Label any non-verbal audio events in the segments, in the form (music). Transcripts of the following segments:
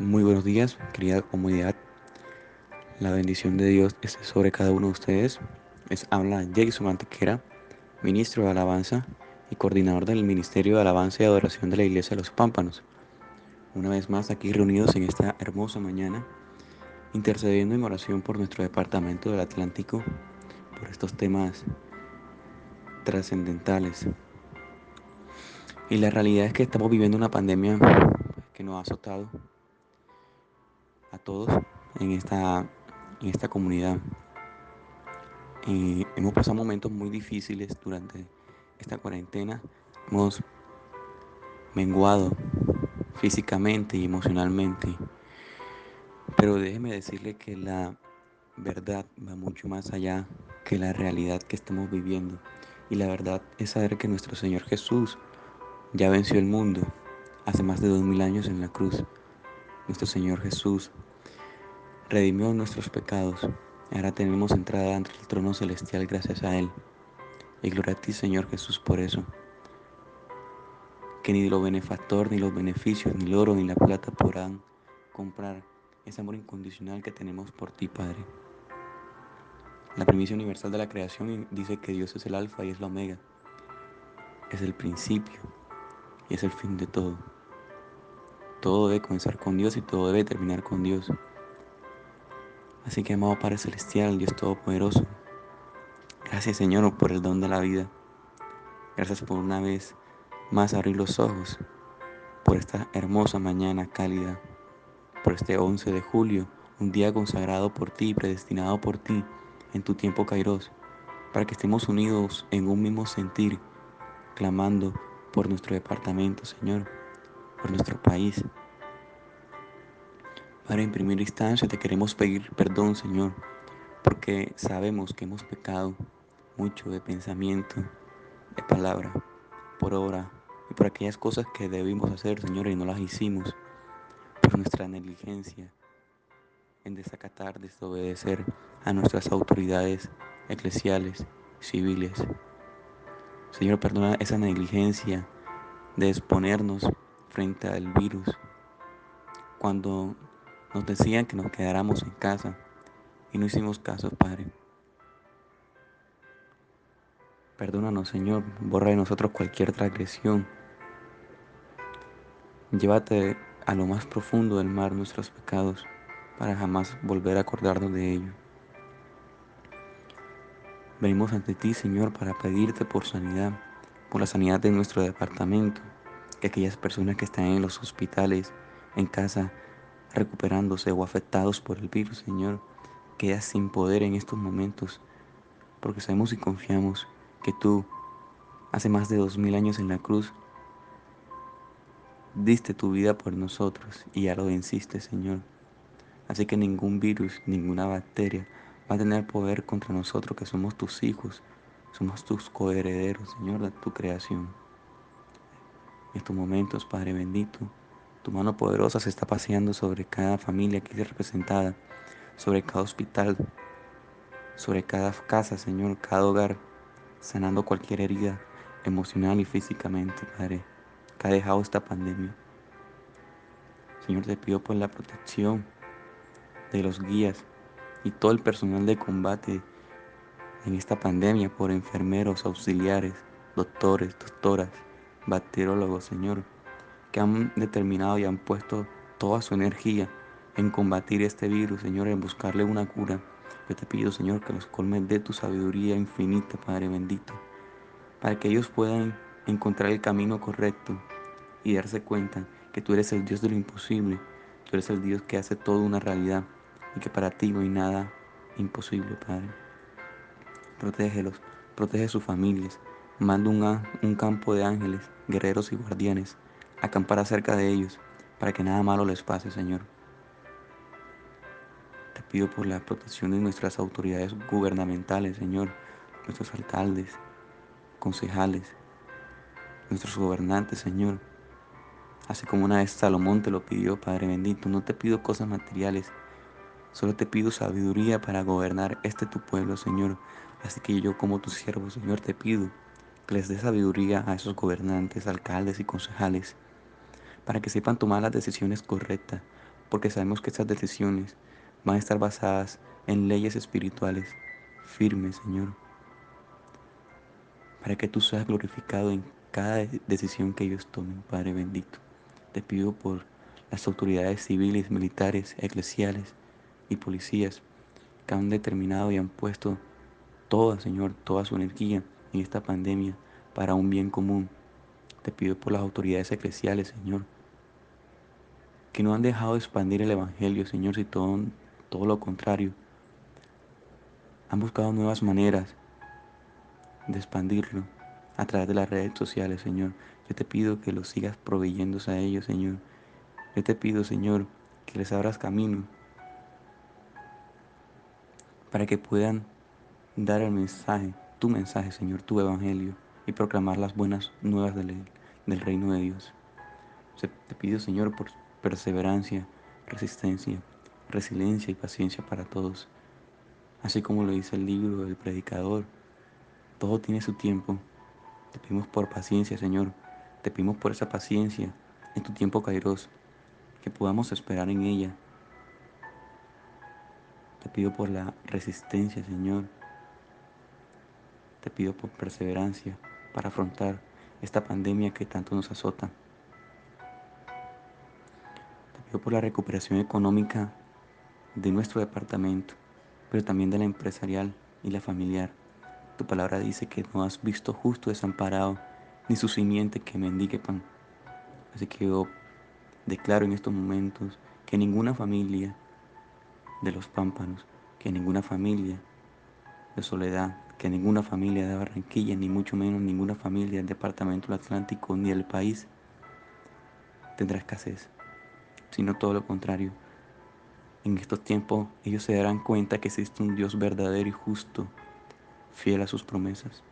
Muy buenos días, querida comunidad. La bendición de Dios esté sobre cada uno de ustedes. Les habla Jason Antequera, ministro de Alabanza y coordinador del Ministerio de Alabanza y Adoración de la Iglesia de los Pámpanos. Una vez más aquí reunidos en esta hermosa mañana, intercediendo en oración por nuestro departamento del Atlántico, por estos temas trascendentales. Y la realidad es que estamos viviendo una pandemia que nos ha azotado a todos en esta, en esta comunidad. hemos pasado momentos muy difíciles durante esta cuarentena. Hemos menguado físicamente y emocionalmente. Pero déjeme decirle que la verdad va mucho más allá que la realidad que estamos viviendo. Y la verdad es saber que nuestro Señor Jesús ya venció el mundo hace más de dos mil años en la cruz nuestro Señor Jesús redimió nuestros pecados. Ahora tenemos entrada ante el trono celestial gracias a Él. Y gloria a ti, Señor Jesús, por eso. Que ni lo benefactor, ni los beneficios, ni el oro, ni la plata podrán comprar ese amor incondicional que tenemos por ti, Padre. La primicia universal de la creación dice que Dios es el alfa y es la omega. Es el principio y es el fin de todo. Todo debe comenzar con Dios y todo debe terminar con Dios. Así que, amado Padre Celestial, Dios Todopoderoso, gracias Señor por el don de la vida. Gracias por una vez más abrir los ojos, por esta hermosa mañana cálida, por este 11 de julio, un día consagrado por ti, predestinado por ti en tu tiempo Kairos, para que estemos unidos en un mismo sentir, clamando por nuestro departamento, Señor por nuestro país. Para en primera instancia te queremos pedir perdón, Señor, porque sabemos que hemos pecado mucho de pensamiento, de palabra, por obra y por aquellas cosas que debimos hacer, Señor, y no las hicimos, por nuestra negligencia en desacatar, desobedecer a nuestras autoridades eclesiales, civiles. Señor, perdona esa negligencia de exponernos frente al virus, cuando nos decían que nos quedáramos en casa y no hicimos caso, Padre. Perdónanos, Señor, borra de nosotros cualquier transgresión. Llévate a lo más profundo del mar nuestros pecados para jamás volver a acordarnos de ello. Venimos ante ti, Señor, para pedirte por sanidad, por la sanidad de nuestro departamento, que aquellas personas que están en los hospitales, en casa, recuperándose o afectados por el virus, Señor, quedas sin poder en estos momentos, porque sabemos y confiamos que tú, hace más de dos mil años en la cruz, diste tu vida por nosotros y ya lo venciste, Señor. Así que ningún virus, ninguna bacteria va a tener poder contra nosotros que somos tus hijos, somos tus coherederos, Señor, de tu creación en estos momentos, Padre bendito. Tu mano poderosa se está paseando sobre cada familia aquí representada, sobre cada hospital, sobre cada casa, Señor, cada hogar, sanando cualquier herida emocional y físicamente, Padre, que ha dejado esta pandemia. Señor, te pido por la protección de los guías y todo el personal de combate en esta pandemia, por enfermeros, auxiliares, doctores, doctoras, bacteriólogos, Señor, que han determinado y han puesto toda su energía en combatir este virus, Señor, en buscarle una cura. Yo te pido, Señor, que los colmes de tu sabiduría infinita, Padre bendito, para que ellos puedan encontrar el camino correcto y darse cuenta que tú eres el Dios de lo imposible, tú eres el Dios que hace todo una realidad y que para ti no hay nada imposible, Padre. Protégelos, protege sus familias, manda un, un campo de ángeles guerreros y guardianes, acampar cerca de ellos, para que nada malo les pase, Señor. Te pido por la protección de nuestras autoridades gubernamentales, Señor, nuestros alcaldes, concejales, nuestros gobernantes, Señor. Así como una vez Salomón te lo pidió, Padre bendito, no te pido cosas materiales, solo te pido sabiduría para gobernar este tu pueblo, Señor. Así que yo como tu siervo, Señor, te pido que les dé sabiduría a esos gobernantes, alcaldes y concejales, para que sepan tomar las decisiones correctas, porque sabemos que estas decisiones van a estar basadas en leyes espirituales firmes, Señor, para que tú seas glorificado en cada decisión que ellos tomen, Padre bendito. Te pido por las autoridades civiles, militares, eclesiales y policías que han determinado y han puesto toda, Señor, toda su energía en esta pandemia para un bien común. Te pido por las autoridades eclesiales, Señor, que no han dejado de expandir el Evangelio, Señor, si todo, todo lo contrario. Han buscado nuevas maneras de expandirlo a través de las redes sociales, Señor. Yo te pido que lo sigas proveyéndose a ellos, Señor. Yo te pido, Señor, que les abras camino para que puedan dar el mensaje, tu mensaje, Señor, tu evangelio, y proclamar las buenas nuevas del, del reino de Dios. Te pido, Señor, por perseverancia, resistencia, resiliencia y paciencia para todos. Así como lo dice el libro del predicador, todo tiene su tiempo. Te pedimos por paciencia, Señor. Te pedimos por esa paciencia en tu tiempo, Kairos, que podamos esperar en ella te pido por la resistencia, Señor. Te pido por perseverancia para afrontar esta pandemia que tanto nos azota. Pido por la recuperación económica de nuestro departamento, pero también de la empresarial y la familiar. Tu palabra dice que no has visto justo desamparado, ni su simiente que mendigue pan. Así que yo declaro en estos momentos que ninguna familia de los pámpanos, que ninguna familia de Soledad, que ninguna familia de Barranquilla, ni mucho menos ninguna familia del Departamento del Atlántico ni del país tendrá escasez, sino todo lo contrario. En estos tiempos ellos se darán cuenta que existe un Dios verdadero y justo, fiel a sus promesas.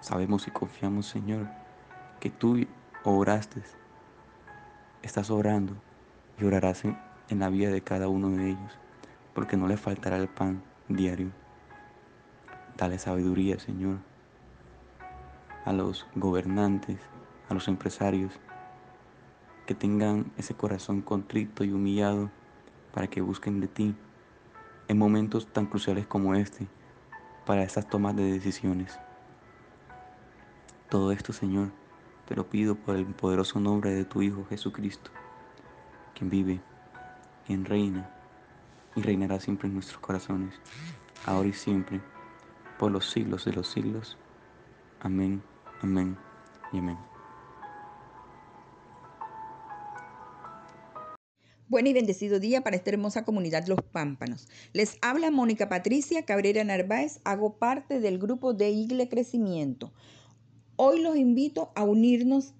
Sabemos y confiamos, Señor, que tú obraste, estás obrando y orarás en en la vida de cada uno de ellos, porque no les faltará el pan diario. Dale sabiduría, Señor, a los gobernantes, a los empresarios, que tengan ese corazón contrito y humillado para que busquen de ti en momentos tan cruciales como este, para esas tomas de decisiones. Todo esto, Señor, te lo pido por el poderoso nombre de tu Hijo Jesucristo, quien vive quien reina y reinará siempre en nuestros corazones, ahora y siempre, por los siglos de los siglos. Amén, amén y amén. Buen y bendecido día para esta hermosa comunidad Los Pámpanos. Les habla Mónica Patricia Cabrera Narváez, hago parte del grupo de Igle Crecimiento. Hoy los invito a unirnos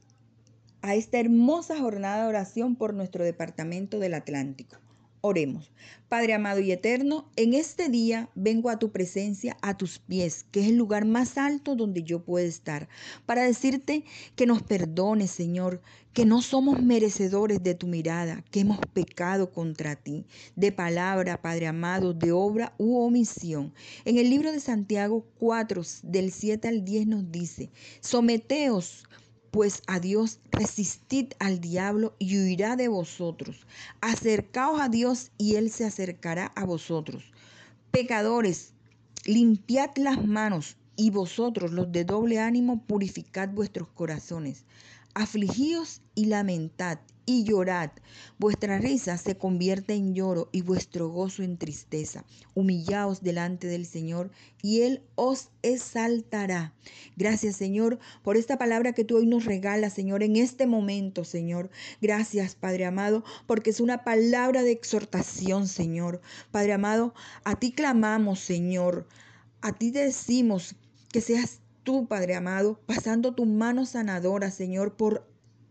a esta hermosa jornada de oración por nuestro departamento del Atlántico. Oremos. Padre amado y eterno, en este día vengo a tu presencia, a tus pies, que es el lugar más alto donde yo puedo estar, para decirte que nos perdones, Señor, que no somos merecedores de tu mirada, que hemos pecado contra ti, de palabra, Padre amado, de obra u omisión. En el libro de Santiago 4, del 7 al 10 nos dice, someteos pues a Dios resistid al diablo y huirá de vosotros. Acercaos a Dios y Él se acercará a vosotros. Pecadores, limpiad las manos y vosotros los de doble ánimo purificad vuestros corazones. Afligíos y lamentad y llorad. Vuestra risa se convierte en lloro y vuestro gozo en tristeza. Humillaos delante del Señor y Él os exaltará. Gracias, Señor, por esta palabra que tú hoy nos regalas, Señor, en este momento, Señor. Gracias, Padre amado, porque es una palabra de exhortación, Señor. Padre amado, a ti clamamos, Señor. A ti decimos que seas tú, Padre amado, pasando tu mano sanadora, Señor, por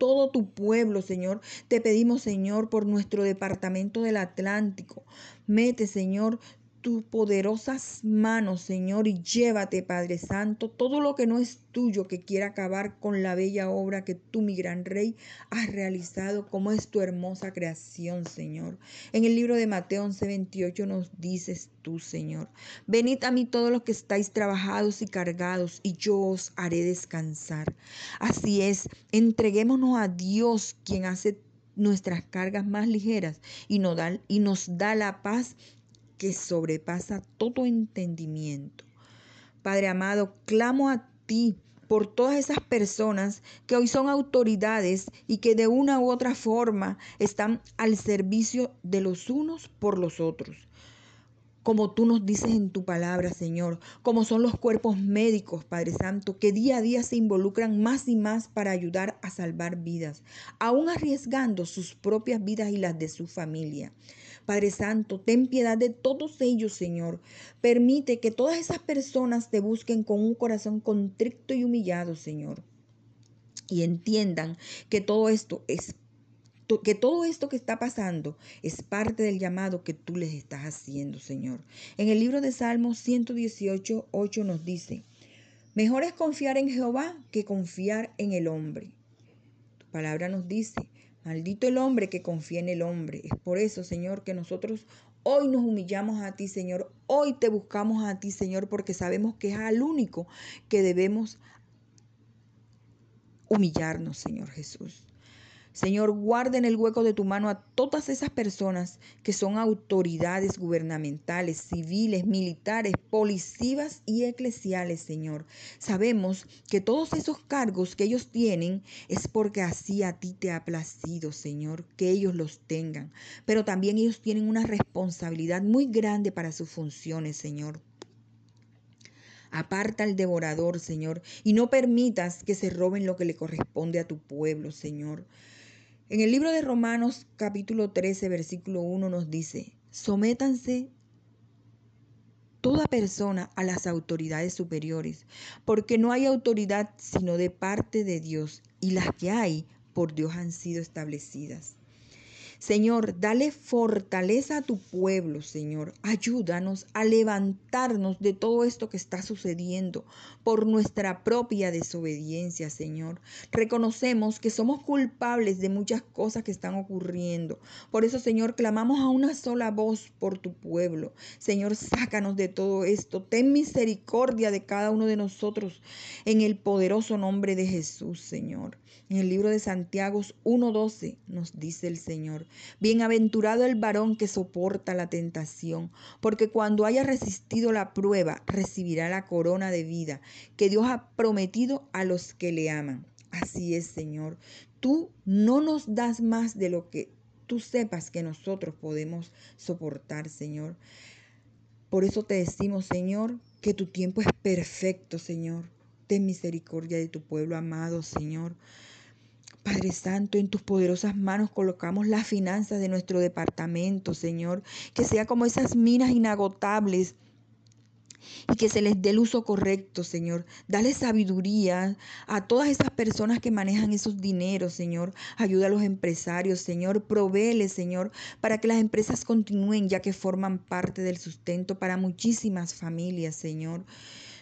todo tu pueblo, Señor. Te pedimos, Señor, por nuestro departamento del Atlántico. Mete, Señor, tus poderosas manos, Señor, y llévate, Padre Santo, todo lo que no es tuyo que quiera acabar con la bella obra que tú, mi gran Rey, has realizado, como es tu hermosa creación, Señor. En el libro de Mateo 11:28 nos dices tú, Señor, venid a mí todos los que estáis trabajados y cargados, y yo os haré descansar. Así es, entreguémonos a Dios, quien hace nuestras cargas más ligeras y nos da, y nos da la paz que sobrepasa todo entendimiento. Padre amado, clamo a ti por todas esas personas que hoy son autoridades y que de una u otra forma están al servicio de los unos por los otros como tú nos dices en tu palabra, Señor, como son los cuerpos médicos, Padre Santo, que día a día se involucran más y más para ayudar a salvar vidas, aún arriesgando sus propias vidas y las de su familia. Padre Santo, ten piedad de todos ellos, Señor. Permite que todas esas personas te busquen con un corazón contrito y humillado, Señor. Y entiendan que todo esto es que todo esto que está pasando es parte del llamado que tú les estás haciendo, Señor. En el libro de Salmos 118, 8 nos dice, mejor es confiar en Jehová que confiar en el hombre. Tu palabra nos dice, maldito el hombre que confía en el hombre. Es por eso, Señor, que nosotros hoy nos humillamos a ti, Señor. Hoy te buscamos a ti, Señor, porque sabemos que es al único que debemos humillarnos, Señor Jesús. Señor, guarda en el hueco de tu mano a todas esas personas que son autoridades gubernamentales, civiles, militares, policías y eclesiales, Señor. Sabemos que todos esos cargos que ellos tienen es porque así a ti te ha placido, Señor, que ellos los tengan. Pero también ellos tienen una responsabilidad muy grande para sus funciones, Señor. Aparta al devorador, Señor, y no permitas que se roben lo que le corresponde a tu pueblo, Señor. En el libro de Romanos capítulo 13, versículo 1 nos dice, sométanse toda persona a las autoridades superiores, porque no hay autoridad sino de parte de Dios, y las que hay por Dios han sido establecidas. Señor, dale fortaleza a tu pueblo, Señor. Ayúdanos a levantarnos de todo esto que está sucediendo por nuestra propia desobediencia, Señor. Reconocemos que somos culpables de muchas cosas que están ocurriendo. Por eso, Señor, clamamos a una sola voz por tu pueblo. Señor, sácanos de todo esto. Ten misericordia de cada uno de nosotros en el poderoso nombre de Jesús, Señor. En el libro de Santiago 1.12 nos dice el Señor, bienaventurado el varón que soporta la tentación, porque cuando haya resistido la prueba, recibirá la corona de vida que Dios ha prometido a los que le aman. Así es, Señor. Tú no nos das más de lo que tú sepas que nosotros podemos soportar, Señor. Por eso te decimos, Señor, que tu tiempo es perfecto, Señor. Ten misericordia de tu pueblo amado, Señor. Padre Santo, en tus poderosas manos colocamos las finanzas de nuestro departamento, Señor, que sea como esas minas inagotables y que se les dé el uso correcto, Señor. Dale sabiduría a todas esas personas que manejan esos dineros, Señor. Ayuda a los empresarios, Señor. Provéele, Señor, para que las empresas continúen, ya que forman parte del sustento para muchísimas familias, Señor.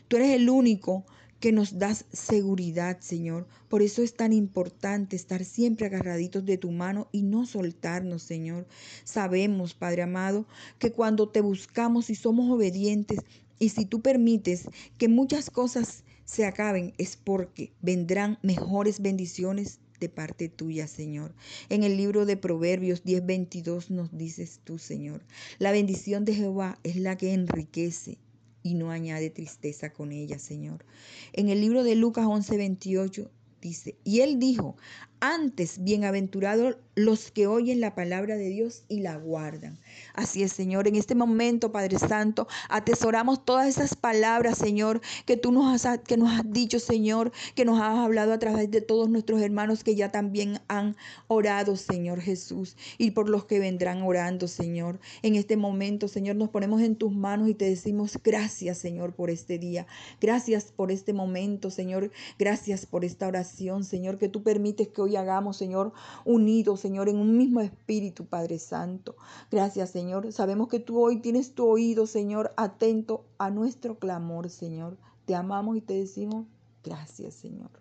Tú eres el único que nos das seguridad, Señor. Por eso es tan importante estar siempre agarraditos de tu mano y no soltarnos, Señor. Sabemos, Padre amado, que cuando te buscamos y somos obedientes y si tú permites que muchas cosas se acaben, es porque vendrán mejores bendiciones de parte tuya, Señor. En el libro de Proverbios 10:22 nos dices tú, Señor, la bendición de Jehová es la que enriquece y no añade tristeza con ella, Señor. En el libro de Lucas 11:28 dice, y él dijo, antes, bienaventurados los que oyen la palabra de Dios y la guardan. Así es, Señor. En este momento, Padre Santo, atesoramos todas esas palabras, Señor, que tú nos has, dicho, Señor, que nos has hablado a través de todos nuestros hermanos que ya también han orado, Señor Jesús, y por los que vendrán orando, Señor. En este momento, Señor, nos ponemos en tus manos y te decimos gracias, Señor, por este día. Gracias por este momento, Señor. Gracias por esta oración, Señor, que tú permites que hoy hagamos, Señor, unidos, Señor, en un mismo espíritu, Padre Santo. Gracias, Señor. Sabemos que tú hoy tienes tu oído, Señor, atento a nuestro clamor, Señor. Te amamos y te decimos gracias, Señor.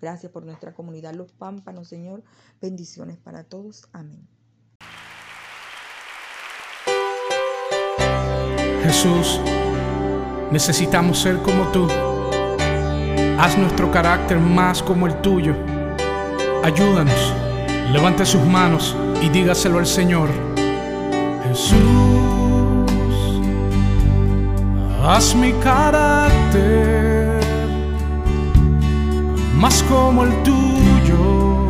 Gracias por nuestra comunidad, los pámpanos, Señor. Bendiciones para todos. Amén. Jesús, necesitamos ser como tú. Haz nuestro carácter más como el tuyo. Ayúdanos levante sus manos y dígaselo al Señor. Jesús, haz mi carácter más como el tuyo.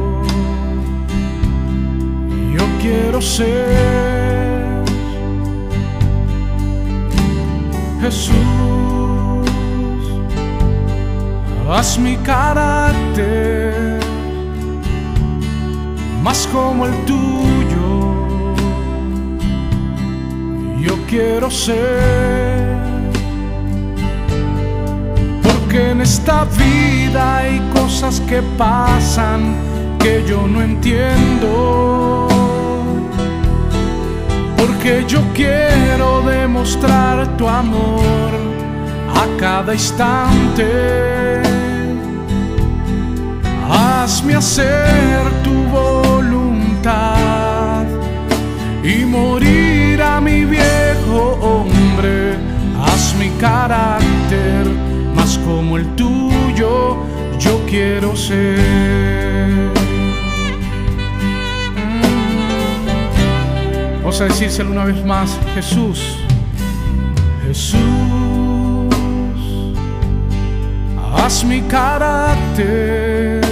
Yo quiero ser Jesús, haz mi carácter más como el tuyo. Yo quiero ser, porque en esta vida hay cosas que pasan que yo no entiendo. Porque yo quiero demostrar tu amor a cada instante. Hazme hacer tu y morir a mi viejo hombre. Haz mi carácter más como el tuyo, yo quiero ser. Vamos a decírselo una vez más, Jesús, Jesús, haz mi carácter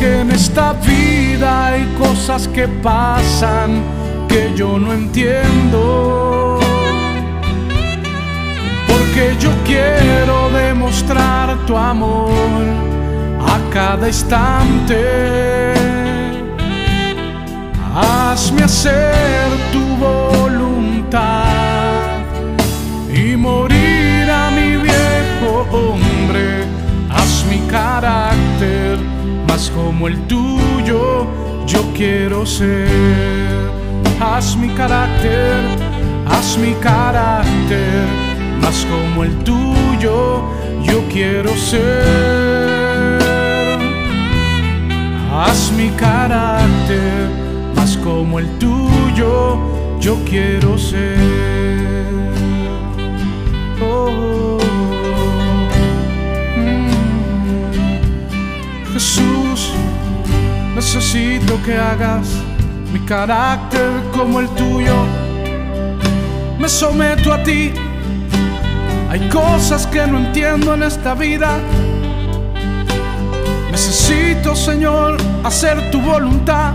porque en esta vida hay cosas que pasan que yo no entiendo. Porque yo quiero demostrar tu amor a cada instante. Hazme hacer tu voluntad y morir a mi viejo hombre. Haz mi carácter más como el tuyo, yo quiero ser. Haz mi carácter, haz mi carácter, más como el tuyo, yo quiero ser. Haz mi carácter, más como el tuyo, yo quiero ser. Oh. Mm. Jesús, necesito que hagas mi carácter como el tuyo. Me someto a ti. Hay cosas que no entiendo en esta vida. Necesito, Señor, hacer tu voluntad.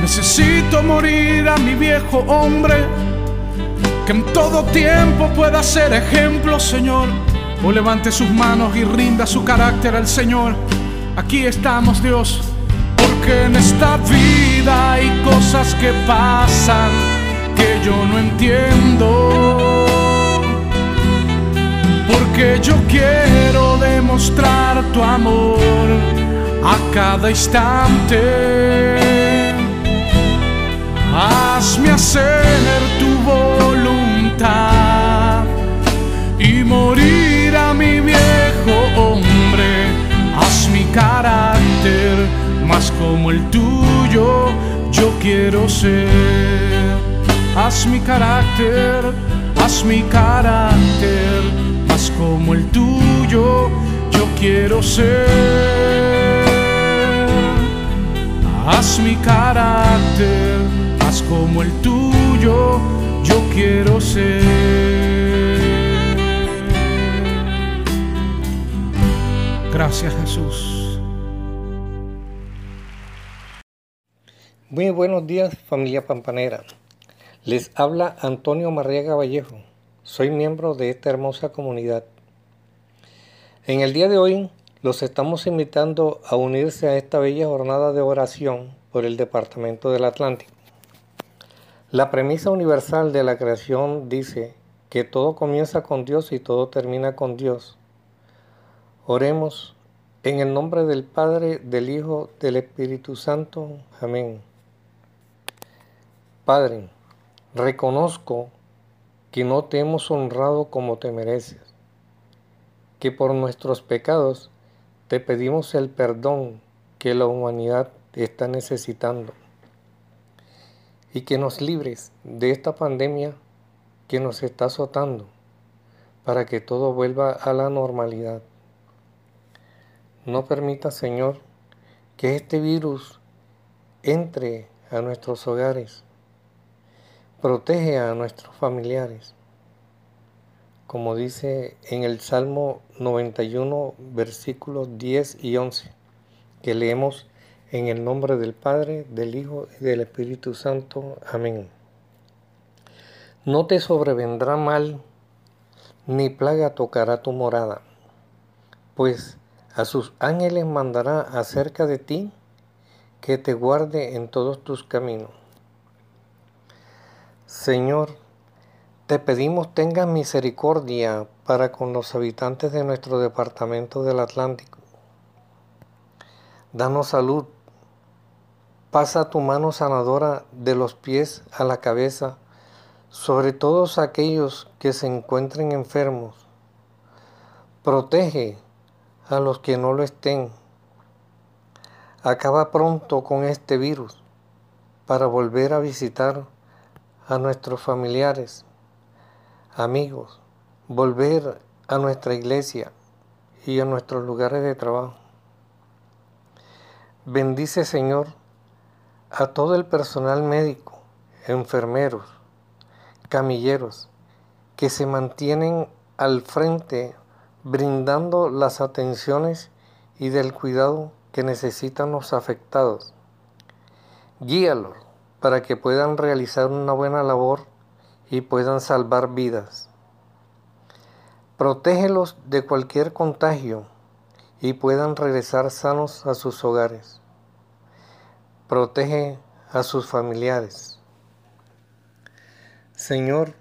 Necesito morir a mi viejo hombre, que en todo tiempo pueda ser ejemplo, Señor. O levante sus manos y rinda su carácter al Señor. Aquí estamos, Dios, porque en esta vida hay cosas que pasan que yo no entiendo. Porque yo quiero demostrar tu amor a cada instante. Hazme hacer tu voluntad y morir a mi viejo hombre. Haz mi carácter más como el tuyo, yo quiero ser. Haz mi carácter, haz mi carácter más como el tuyo, yo quiero ser. Haz mi carácter más como el tuyo, yo quiero ser. Gracias Jesús. Muy buenos días familia pampanera. Les habla Antonio Marriaga Vallejo. Soy miembro de esta hermosa comunidad. En el día de hoy los estamos invitando a unirse a esta bella jornada de oración por el Departamento del Atlántico. La premisa universal de la creación dice que todo comienza con Dios y todo termina con Dios. Oremos en el nombre del Padre, del Hijo, del Espíritu Santo. Amén. Padre, reconozco que no te hemos honrado como te mereces, que por nuestros pecados te pedimos el perdón que la humanidad está necesitando y que nos libres de esta pandemia que nos está azotando para que todo vuelva a la normalidad. No permita, Señor, que este virus entre a nuestros hogares, protege a nuestros familiares. Como dice en el Salmo 91, versículos 10 y 11, que leemos en el nombre del Padre, del Hijo y del Espíritu Santo. Amén. No te sobrevendrá mal, ni plaga tocará tu morada, pues a sus ángeles mandará acerca de ti que te guarde en todos tus caminos. Señor, te pedimos tengas misericordia para con los habitantes de nuestro departamento del Atlántico. Danos salud. Pasa tu mano sanadora de los pies a la cabeza sobre todos aquellos que se encuentren enfermos. Protege a los que no lo estén Acaba pronto con este virus para volver a visitar a nuestros familiares, amigos, volver a nuestra iglesia y a nuestros lugares de trabajo. Bendice, Señor, a todo el personal médico, enfermeros, camilleros, que se mantienen al frente brindando las atenciones y del cuidado que necesitan los afectados. Guíalos para que puedan realizar una buena labor y puedan salvar vidas. Protégelos de cualquier contagio y puedan regresar sanos a sus hogares. Protege a sus familiares. Señor,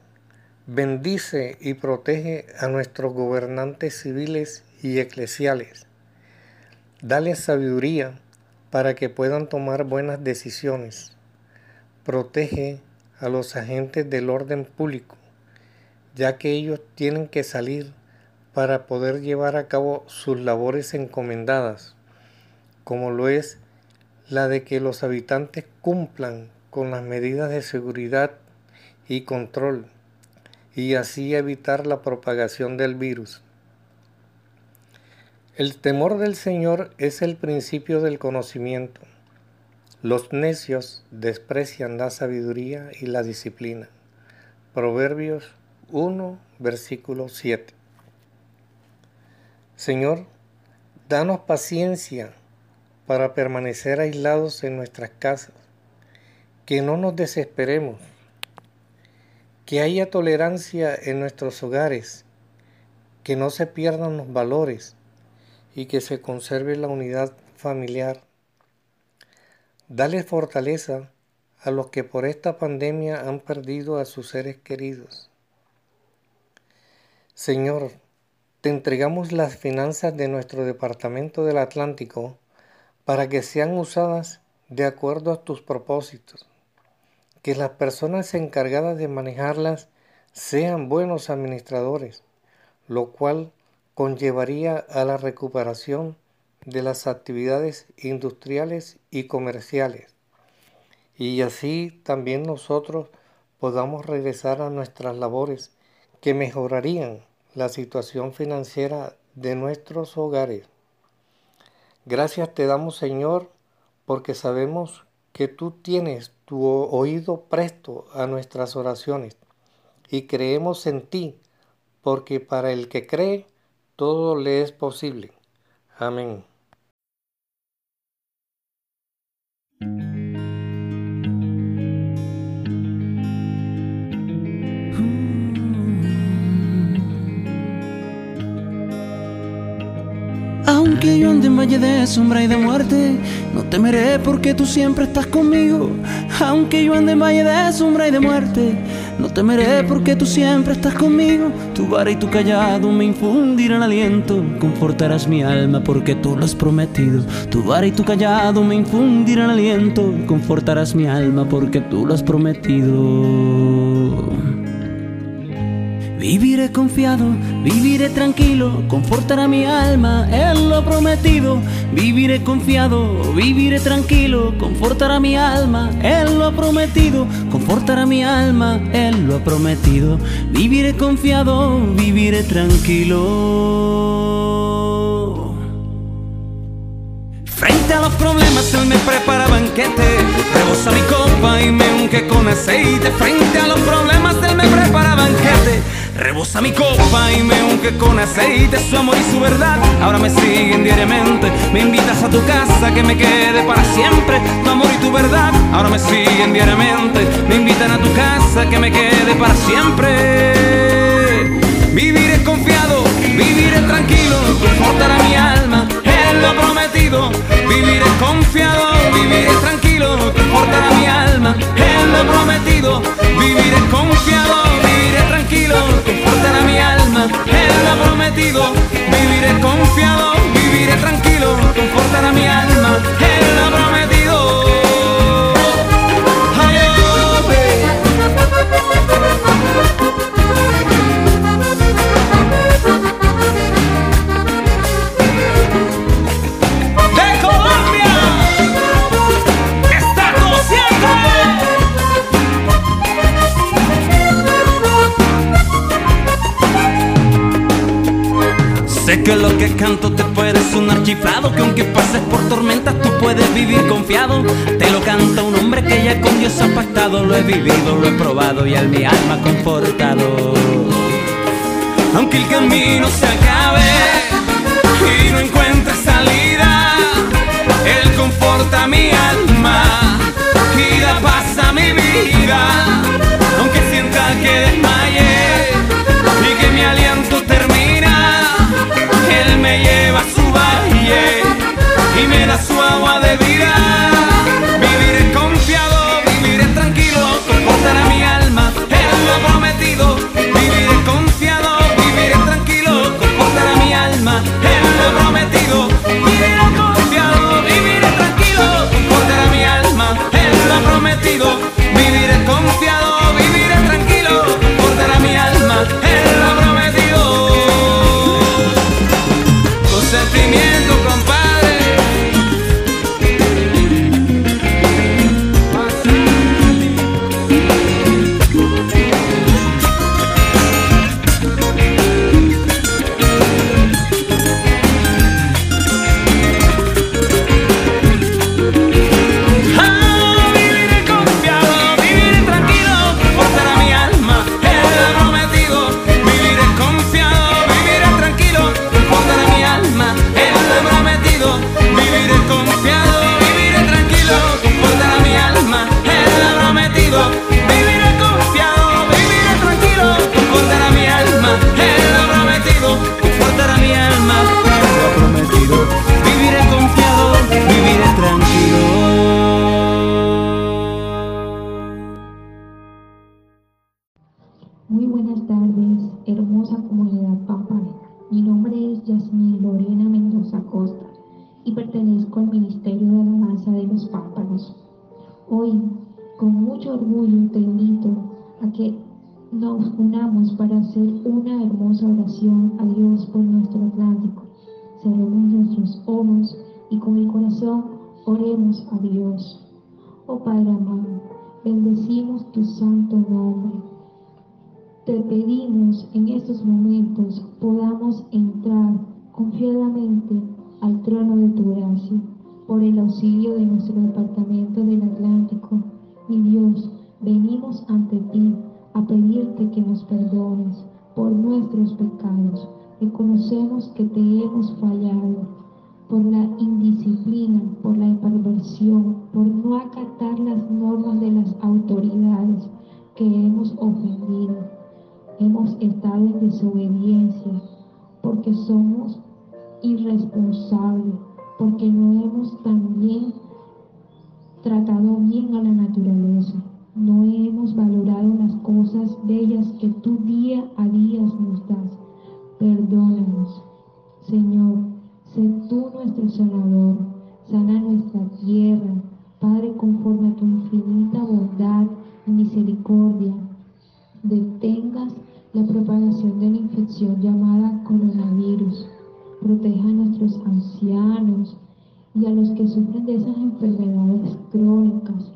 bendice y protege a nuestros gobernantes civiles y eclesiales Dale sabiduría para que puedan tomar buenas decisiones. Protege a los agentes del orden público, ya que ellos tienen que salir para poder llevar a cabo sus labores encomendadas, como lo es la de que los habitantes cumplan con las medidas de seguridad y control y así evitar la propagación del virus. El temor del Señor es el principio del conocimiento. Los necios desprecian la sabiduría y la disciplina. Proverbios 1, versículo 7. Señor, danos paciencia para permanecer aislados en nuestras casas, que no nos desesperemos, que haya tolerancia en nuestros hogares, que no se pierdan los valores y que se conserve la unidad familiar. Dale fortaleza a los que por esta pandemia han perdido a sus seres queridos. Señor, te entregamos las finanzas de nuestro Departamento del Atlántico para que sean usadas de acuerdo a tus propósitos. Que las personas encargadas de manejarlas sean buenos administradores, lo cual conllevaría a la recuperación de las actividades industriales y comerciales y así también nosotros podamos regresar a nuestras labores que mejorarían la situación financiera de nuestros hogares. Gracias te damos Señor porque sabemos que tú tienes tu oído presto a nuestras oraciones y creemos en ti porque para el que cree todo le es posible. Amén. Aunque yo ande en valle de sombra y de muerte, no temeré porque tú siempre estás conmigo. Aunque yo ande en valle de sombra y de muerte, No temeré porque tú siempre estás conmigo. Tu vara y tu callado me infundirán aliento. Confortarás mi alma porque tú lo has prometido. Tu vara y tu callado me infundirán aliento. Confortarás mi alma porque tú lo has prometido. Viviré confiado, viviré tranquilo, confortará mi alma, Él lo prometido. Viviré confiado, viviré tranquilo, confortará mi alma, Él lo ha prometido. Confortará mi alma, Él lo ha prometido. Viviré confiado, viviré tranquilo. Frente a los problemas Él me prepara banquete Rebosa mi copa y me unge con aceite Frente a los problemas Él me prepara banquete Rebosa mi copa y me unge con aceite Su amor y su verdad. Ahora me siguen diariamente. Me invitas a tu casa que me quede para siempre. Tu amor y tu verdad ahora me siguen diariamente. Me invitan a tu casa que me quede para siempre. Viviré confiado, viviré tranquilo. Confortará mi alma, Él lo ha prometido Viviré confiado, viviré tranquilo. Confortará mi alma, Él lo ha prometido Viviré confiado, viviré tranquilo Confortará mi alma, Él lo prometido Viviré confiado, viviré tranquilo Confortará mi alma, Él lo prometido que lo que canto te puede sonar chiflado Que aunque pases por tormentas tú puedes vivir confiado. Te lo canta un hombre que ya con Dios ha pactado Lo he vivido, lo he probado y al mi alma confortado. Aunque el camino se acabe y no encuentre salida Él conforta mi alma y da paz a mi vida. Aunque sienta que desmaye y que mi aliento termina Él me lleva a su valle y me da su agua de vida Muy buenas tardes, hermosa comunidad Pampana. Mi nombre es Yasmín Lorena Mendoza Costa y pertenezco al Ministerio de Alabanza de los Pámpanos. Hoy, con mucho orgullo, te invito a que nos unamos para hacer una hermosa oración a Dios por nuestro Atlántico. Cerremos nuestros ojos y con el corazón oremos a Dios. Oh Padre amado, bendecimos tu santo nombre. Te pedimos en estos momentos podamos entrar confiadamente al trono de tu gracia por el auxilio de nuestro departamento del Atlántico. Mi Dios, venimos ante ti a pedirte que nos perdones por nuestros pecados. Reconocemos que te hemos fallado por la indisciplina, por la perversión, por no acatar las normas de las autoridades que hemos ofendido hemos estado en desobediencia, porque somos irresponsables, porque no hemos también tratado bien a la naturaleza, no hemos valorado las cosas que tú día a día nos das. Perdónanos, Señor, sé tú nuestro sanador, sana nuestra tierra, Padre, conforme a tu infinita bondad y misericordia, detengas la propagación de la infección llamada coronavirus. Proteja a nuestros ancianos y a los que sufren de esas enfermedades crónicas.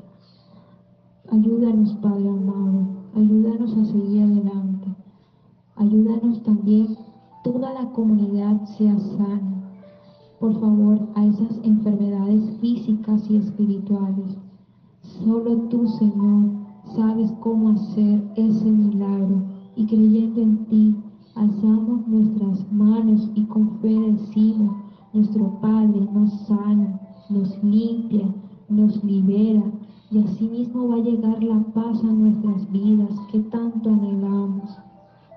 Ayúdanos, Padre amado, ayúdanos a seguir adelante. Ayúdanos también, toda la comunidad sea sana. Por favor, a esas enfermedades físicas y espirituales. Solo tú, Señor, sabes cómo hacer ese milagro y creyendo en ti, alzamos nuestras manos y con fe decimos, nuestro Padre nos sana, nos limpia, nos libera y asimismo va a llegar la paz a nuestras vidas que tanto anhelamos.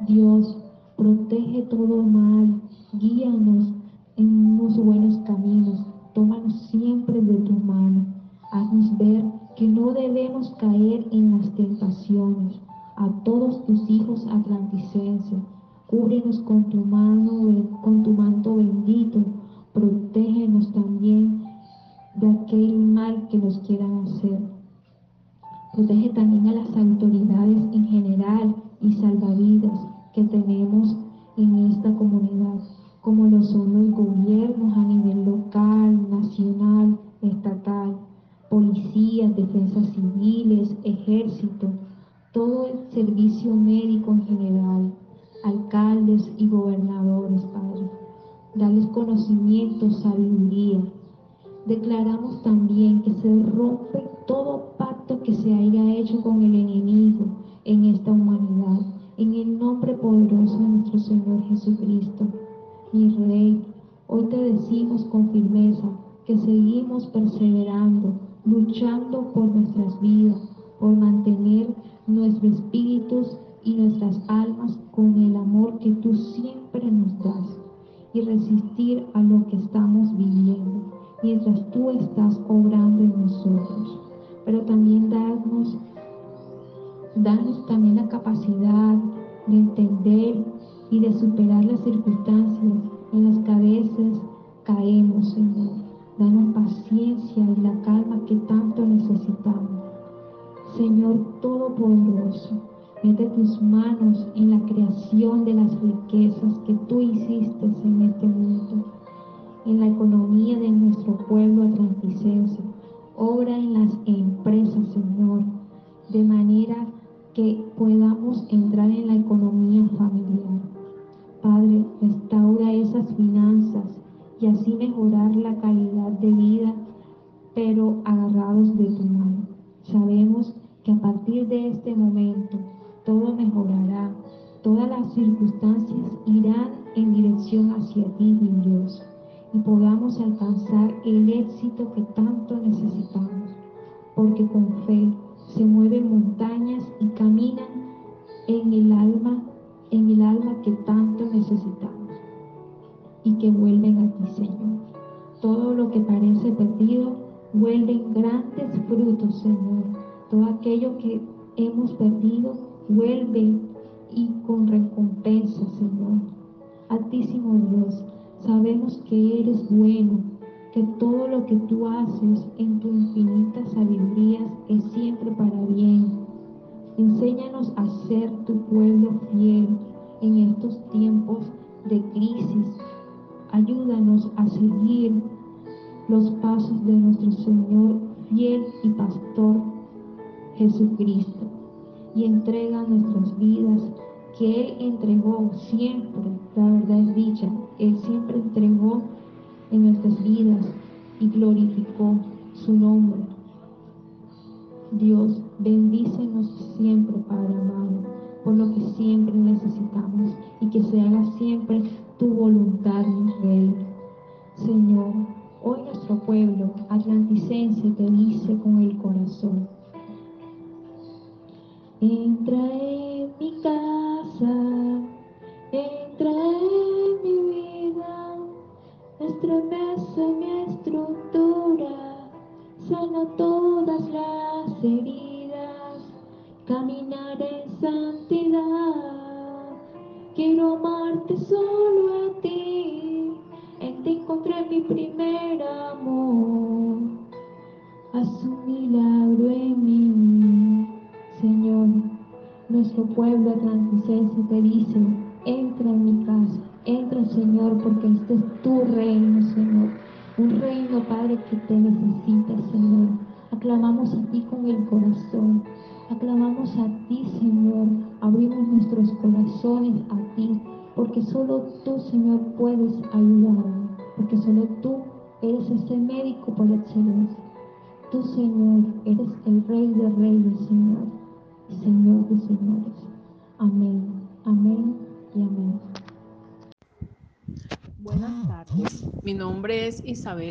Dios, protege todo mal, guíanos en unos buenos caminos, tómanos siempre de tu mano, haznos ver que no debemos caer en las tentaciones. A todos tus hijos atlanticenses, cúbrenos con tu mano, con tu manto bendito, protégenos también de aquel mal que nos quieran hacer. Protege también a las autoridades en general y salvavidas que tenemos en esta comunidad, como lo son los gobiernos a sabiduría. Declaramos también que se rompe porque con fe se mueven montañas y caminan en el alma en el alma que tanto necesitamos y que vuelven a ti, Señor. Todo lo que parece perdido vuelven grandes frutos, Señor. Todo aquello que hemos perdido vuelve y con recompensa, Señor. Altísimo Dios, sabemos que eres bueno, todo lo que tú haces en tu infinita sabiduría es siempre para bien Enséñanos a ser tu pueblo fiel en estos tiempos de crisis. Ayúdanos a seguir los pasos de nuestro Señor fiel y pastor Jesucristo. Y entrega nuestras vidas que Él entregó siempre, la verdad es dicha, Él siempre entregó en nuestras vidas y glorificó su nombre. Dios, bendícenos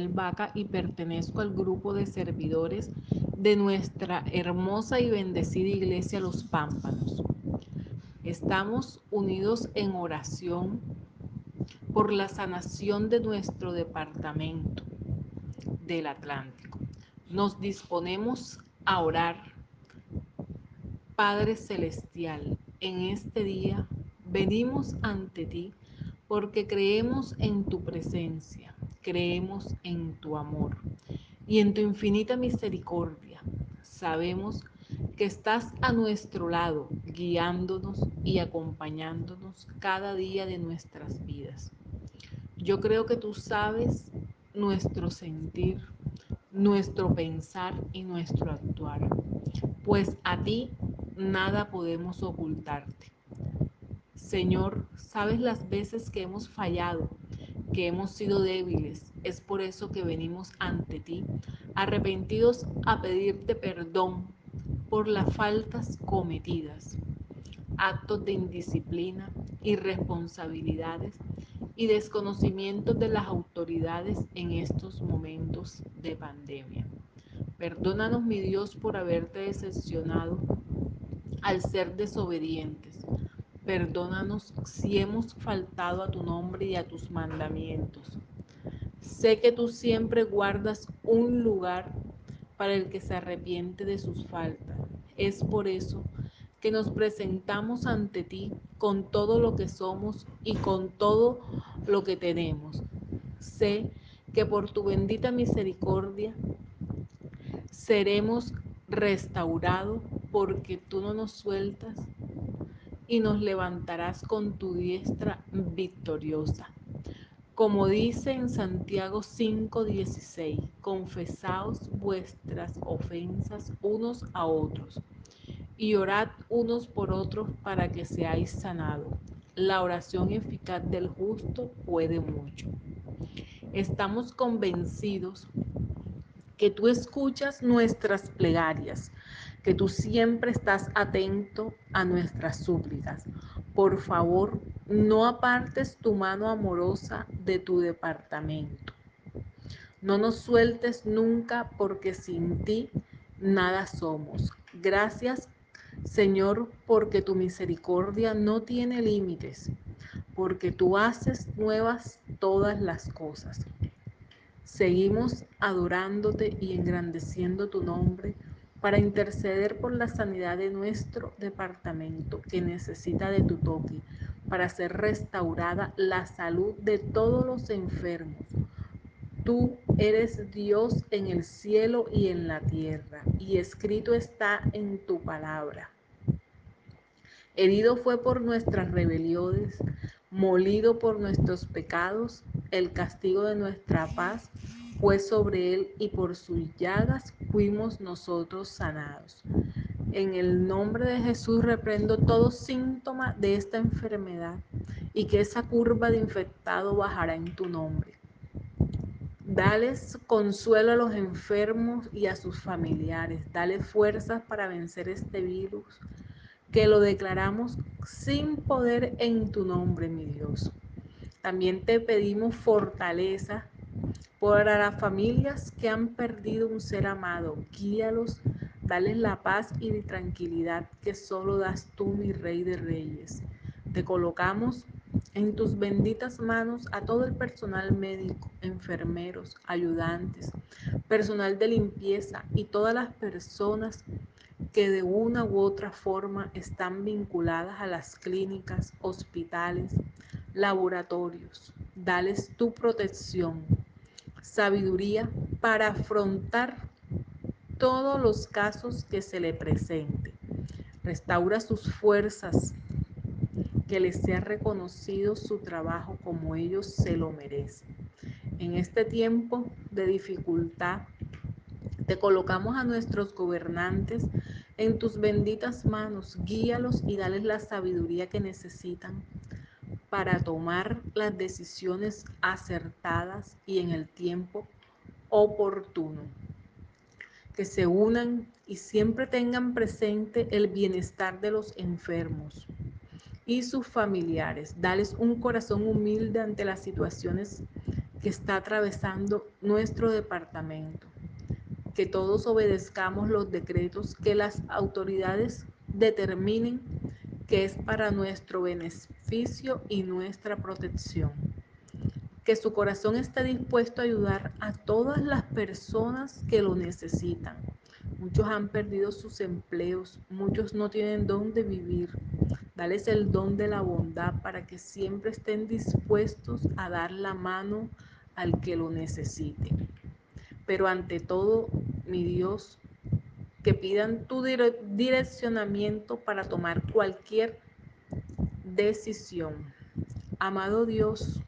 Vaca y pertenezco al grupo de servidores de nuestra hermosa y bendecida iglesia Los Pámpanos. Estamos unidos en oración por la sanación de nuestro departamento del Atlántico. Nos disponemos a orar. Padre Celestial, en este día venimos ante ti porque creemos en tu presencia, creemos en tu amor y en tu infinita misericordia. Sabemos que estás a nuestro lado, guiándonos y acompañándonos cada día de nuestras vidas. Yo creo que tú sabes nuestro sentir, nuestro pensar y nuestro actuar, pues a ti nada podemos ocultarte. Señor, sabes las veces que hemos fallado, que hemos sido débiles. Es por eso que venimos ante ti, arrepentidos a pedirte perdón por las faltas cometidas, actos de indisciplina, irresponsabilidades y desconocimiento de las autoridades en estos momentos de pandemia. Perdónanos, mi Dios, por haberte decepcionado al ser desobedientes Perdónanos si hemos faltado a tu nombre y a tus mandamientos. Sé que tú siempre guardas un lugar para el que se arrepiente de sus faltas. Es por eso que nos presentamos ante ti con todo lo que somos y con todo lo que tenemos. Sé que por tu bendita misericordia seremos restaurados porque tú no nos sueltas y nos levantarás con tu diestra victoriosa. Como dice en Santiago 5:16, confesaos vuestras ofensas unos a otros y orad unos por otros para que seáis sanados. La oración eficaz del justo puede mucho. Estamos convencidos que tú escuchas nuestras plegarias que tú siempre estás atento a nuestras súplicas. Por favor, no apartes tu mano amorosa de tu departamento. No nos sueltes nunca porque sin ti nada somos. Gracias, Señor, porque tu misericordia no tiene límites, porque tú haces nuevas todas las cosas. Seguimos adorándote y engrandeciendo tu nombre para interceder por la sanidad de nuestro departamento que necesita de tu toque, para ser restaurada la salud de todos los enfermos. Tú eres Dios en el cielo y en la tierra, y escrito está en tu palabra. Herido fue por nuestras rebeliones, molido por nuestros pecados, el castigo de nuestra paz fue sobre él y por sus llagas fuimos nosotros sanados. En el nombre de Jesús reprendo todo síntoma de esta enfermedad y que esa curva de infectado bajará en tu nombre. Dales consuelo a los enfermos y a sus familiares. Dale fuerzas para vencer este virus, que lo declaramos sin poder en tu nombre, mi Dios. También te pedimos fortaleza para las familias que han perdido un ser amado, guíalos, dale la paz y tranquilidad que solo das tú, mi Rey de Reyes. Te colocamos en tus benditas manos a todo el personal médico, enfermeros, ayudantes, personal de limpieza y todas las personas que de una u otra forma están vinculadas a las clínicas, hospitales, laboratorios. Dales tu protección, sabiduría para afrontar todos los casos que se le presente. Restaura sus fuerzas, que les sea reconocido su trabajo como ellos se lo merecen. En este tiempo de dificultad, te colocamos a nuestros gobernantes en tus benditas manos. Guíalos y dales la sabiduría que necesitan para tomar las decisiones acertadas y en el tiempo oportuno. Que se unan y siempre tengan presente el bienestar de los enfermos y sus familiares. Dales un corazón humilde ante las situaciones que está atravesando nuestro departamento. Que todos obedezcamos los decretos que las autoridades determinen que es para nuestro beneficio y nuestra protección. Que su corazón esté dispuesto a ayudar a todas las personas que lo necesitan. Muchos han perdido sus empleos, muchos no tienen dónde vivir. Dales el don de la bondad para que siempre estén dispuestos a dar la mano al que lo necesite. Pero ante todo, mi Dios, que pidan tu direccionamiento para tomar cualquier decisión. Amado Dios,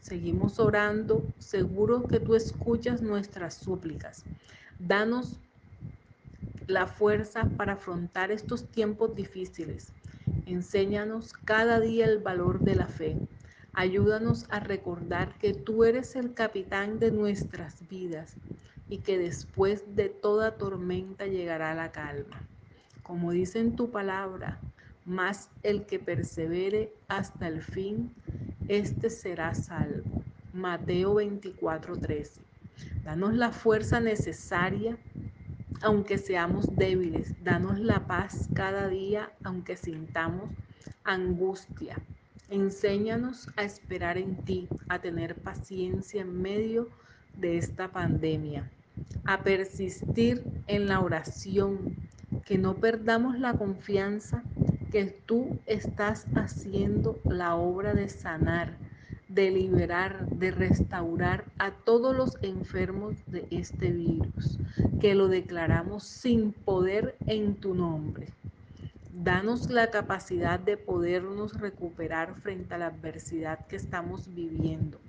seguimos orando, seguro que tú escuchas nuestras súplicas. Danos la fuerza para afrontar estos tiempos difíciles. Enséñanos cada día el valor de la fe. Ayúdanos a recordar que tú eres el capitán de nuestras vidas y que después de toda tormenta llegará la calma. Como dice en tu palabra, más el que persevere hasta el fin, este será salvo. Mateo 24:13. Danos la fuerza necesaria aunque seamos débiles. Danos la paz cada día, aunque sintamos angustia. Enséñanos a esperar en ti, a tener paciencia en medio de esta pandemia, a persistir en la oración, que no perdamos la confianza que tú estás haciendo la obra de sanar, de liberar, de restaurar a todos los enfermos de este virus, que lo declaramos sin poder en tu nombre. Danos la capacidad de podernos recuperar frente a la adversidad que estamos viviendo.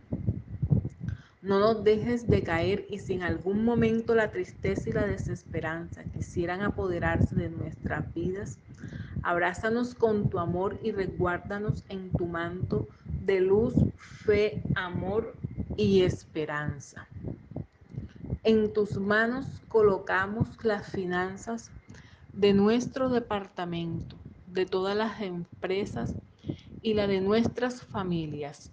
No nos dejes de caer y si en algún momento la tristeza y la desesperanza quisieran apoderarse de nuestras vidas, abrázanos con tu amor y resguárdanos en tu manto de luz, fe, amor y esperanza. En tus manos colocamos las finanzas de nuestro departamento, de todas las empresas y la de nuestras familias.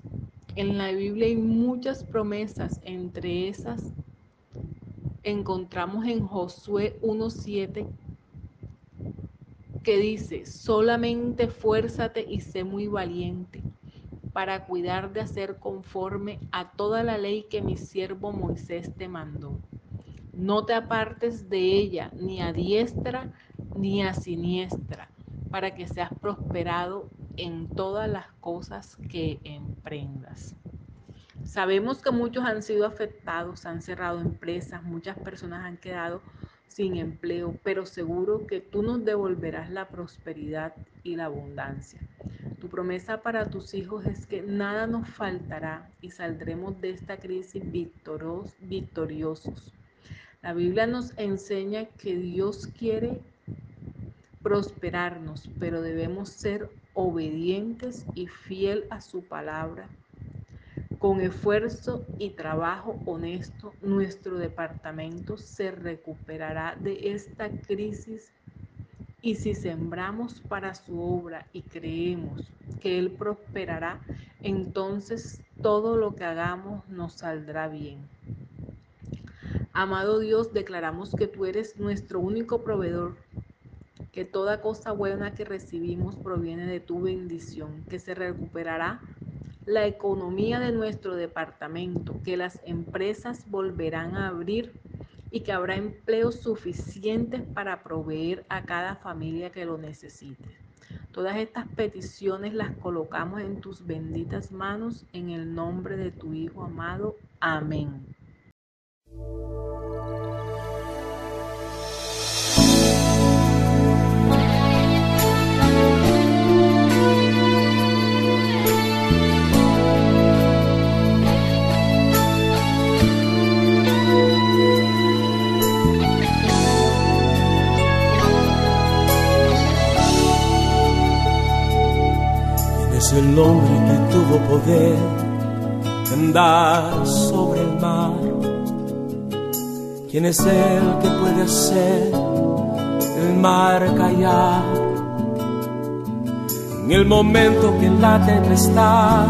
En la Biblia hay muchas promesas, entre esas encontramos en Josué 1.7 que dice, solamente fuérzate y sé muy valiente para cuidar de hacer conforme a toda la ley que mi siervo Moisés te mandó. No te apartes de ella ni a diestra ni a siniestra, para que seas prosperado en todas las cosas que emprendas. Sabemos que muchos han sido afectados, han cerrado empresas, muchas personas han quedado sin empleo, pero seguro que tú nos devolverás la prosperidad y la abundancia. Tu promesa para tus hijos es que nada nos faltará y saldremos de esta crisis victoriosos. La Biblia nos enseña que Dios quiere prosperarnos, pero debemos ser obedientes y fiel a su palabra con esfuerzo y trabajo honesto, nuestro departamento se recuperará de esta crisis y si sembramos para su obra y creemos que Él prosperará, entonces todo lo que hagamos nos saldrá bien. Amado Dios, declaramos que tú eres nuestro único proveedor, que toda cosa buena que recibimos proviene de tu bendición, que se recuperará la economía de nuestro departamento, que las empresas volverán a abrir y que habrá empleos suficientes para proveer a cada familia que lo necesite. Todas estas peticiones las colocamos en tus benditas manos en el nombre de tu Hijo amado. Amén. El hombre que tuvo poder de andar sobre el mar. ¿Quién es el que puede hacer el mar callar? En el momento que la tempestad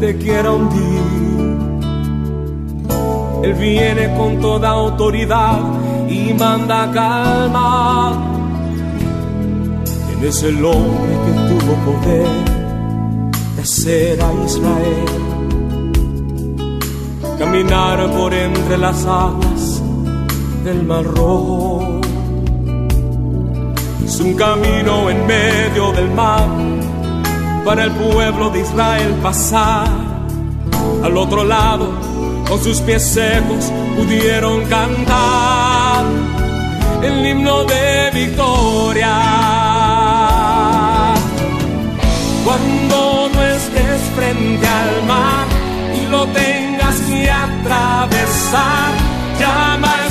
te quiera hundir, Él viene con toda autoridad y manda calmar. ¿Quién es el hombre que tuvo poder de hacer a Israel caminar por entre las aguas del mar rojo. Es un camino en medio del mar para el pueblo de Israel pasar. Al otro lado, con sus pies secos, pudieron cantar el himno de victoria. Cuando no estés frente al mar y lo tengas que atravesar, llama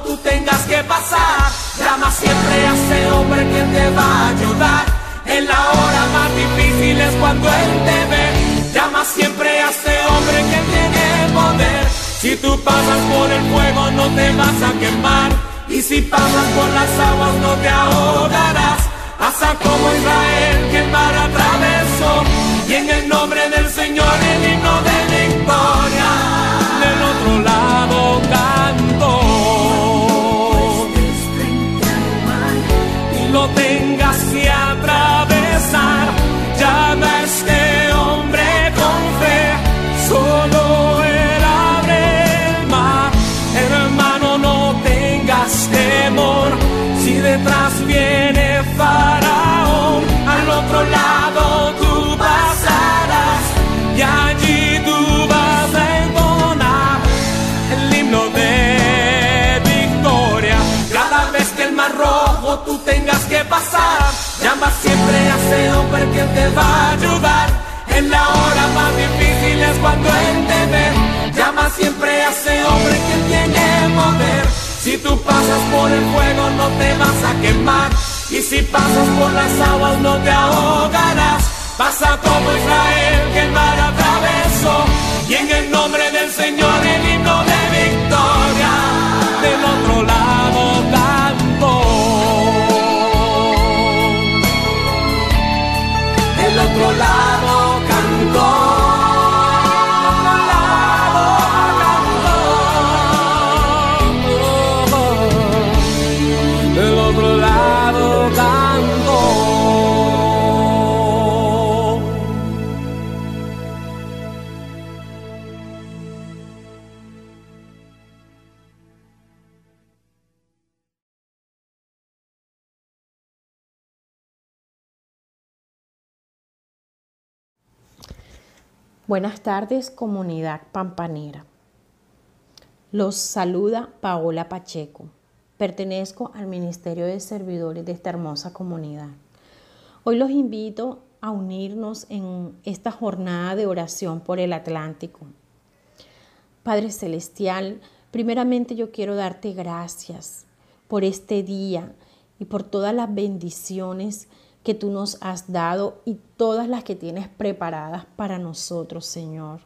tú tengas que pasar, llama siempre a ese hombre que te va a ayudar. En la hora más difícil es cuando él te ve. Llama siempre a ese hombre que tiene poder. Si tú pasas por el fuego no te vas a quemar. Y si pasas por las aguas no te ahogarás. Pasa como Israel que el mar atravesó. Y en el nombre del Señor el himno de victoria. Del otro lado pasar, llama siempre a ese hombre que te va a ayudar. En la hora más difícil es cuando él te ve. Llama siempre a ese hombre que tiene poder. Si tú pasas por el fuego no te vas a quemar. Y si pasas por las aguas no te ahogarás. Pasa como Israel que el mar atravesó. Y en el nombre del Señor el himno de victoria. Del otro lado otro lado Buenas tardes, comunidad pampanera. Los saluda Paola Pacheco. Pertenezco al Ministerio de Servidores de esta hermosa comunidad. Hoy los invito a unirnos en esta jornada de oración por el Atlántico. Padre Celestial, primeramente yo quiero darte gracias por este día y por todas las bendiciones que tú nos has dado y todas las que tienes preparadas para nosotros, Señor.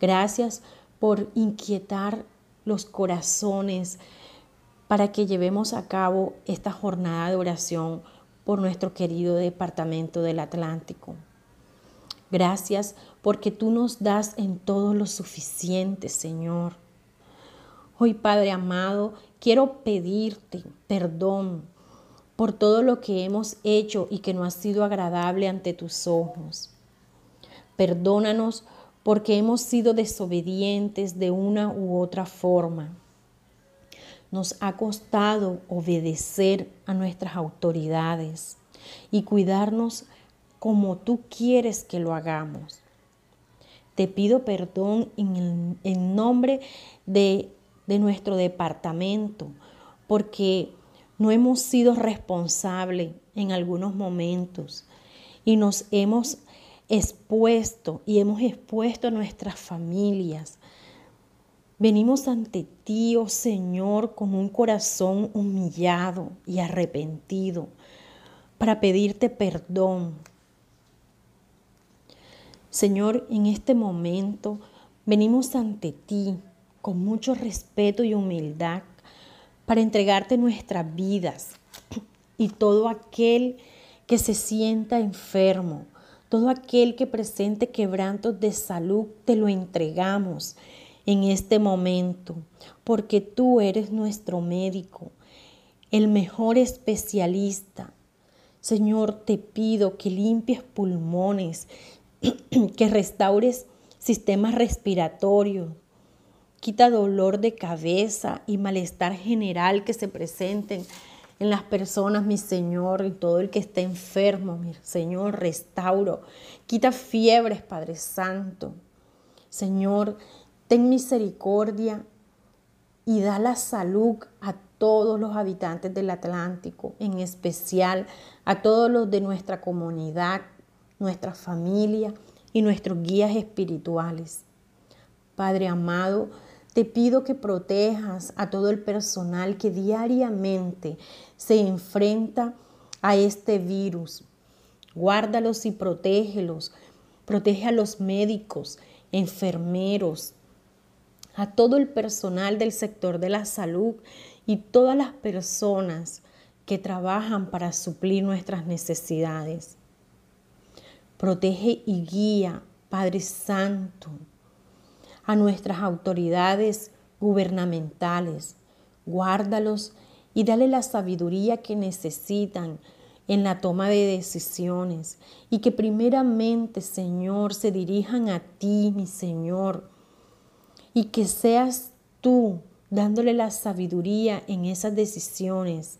Gracias por inquietar los corazones para que llevemos a cabo esta jornada de oración por nuestro querido departamento del Atlántico. Gracias porque tú nos das en todo lo suficiente, Señor. Hoy, Padre amado, quiero pedirte perdón por todo lo que hemos hecho y que no ha sido agradable ante tus ojos. Perdónanos porque hemos sido desobedientes de una u otra forma. Nos ha costado obedecer a nuestras autoridades y cuidarnos como tú quieres que lo hagamos. Te pido perdón en, el, nombre de, de nuestro departamento porque no hemos sido responsables en algunos momentos y nos hemos expuesto y hemos expuesto a nuestras familias. Venimos ante ti, oh Señor, con un corazón humillado y arrepentido para pedirte perdón. Señor, en este momento venimos ante ti con mucho respeto y humildad para entregarte nuestras vidas y todo aquel que se sienta enfermo, todo aquel que presente quebrantos de salud, te lo entregamos en este momento, porque tú eres nuestro médico, el mejor especialista. Señor, te pido que limpies pulmones, (clears throat) que restaures sistemas respiratorios, quita dolor de cabeza y malestar general que se presenten en las personas, mi Señor, y todo el que esté enfermo, mi Señor, restauro. Quita fiebres, Padre Santo. Señor, ten misericordia y da la salud a todos los habitantes del Atlántico, en especial a todos los de nuestra comunidad, nuestra familia y nuestros guías espirituales. Padre amado, te pido que protejas a todo el personal que diariamente se enfrenta a este virus. Guárdalos y protégelos. Protege a los médicos, enfermeros, a todo el personal del sector de la salud y todas las personas que trabajan para suplir nuestras necesidades. Protege y guía, Padre Santo, a nuestras autoridades gubernamentales. Guárdalos y dale la sabiduría que necesitan en la toma de decisiones y que primeramente, Señor, se dirijan a ti, mi Señor, y que seas tú dándole la sabiduría en esas decisiones.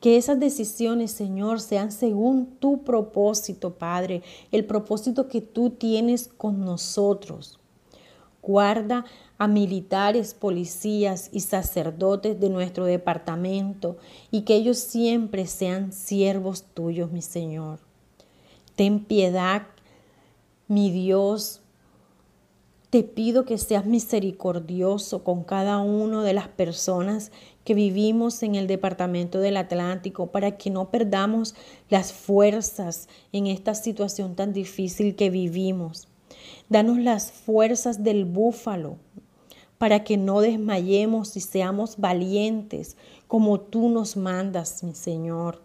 Que esas decisiones, Señor, sean según tu propósito, Padre, el propósito que tú tienes con nosotros. Guarda a militares, policías y sacerdotes de nuestro departamento y que ellos siempre sean siervos tuyos, mi Señor. Ten piedad, mi Dios. Te pido que seas misericordioso con cada una de las personas que vivimos en el departamento del Atlántico para que no perdamos las fuerzas en esta situación tan difícil que vivimos. Danos las fuerzas del búfalo para que no desmayemos y seamos valientes como tú nos mandas, mi Señor.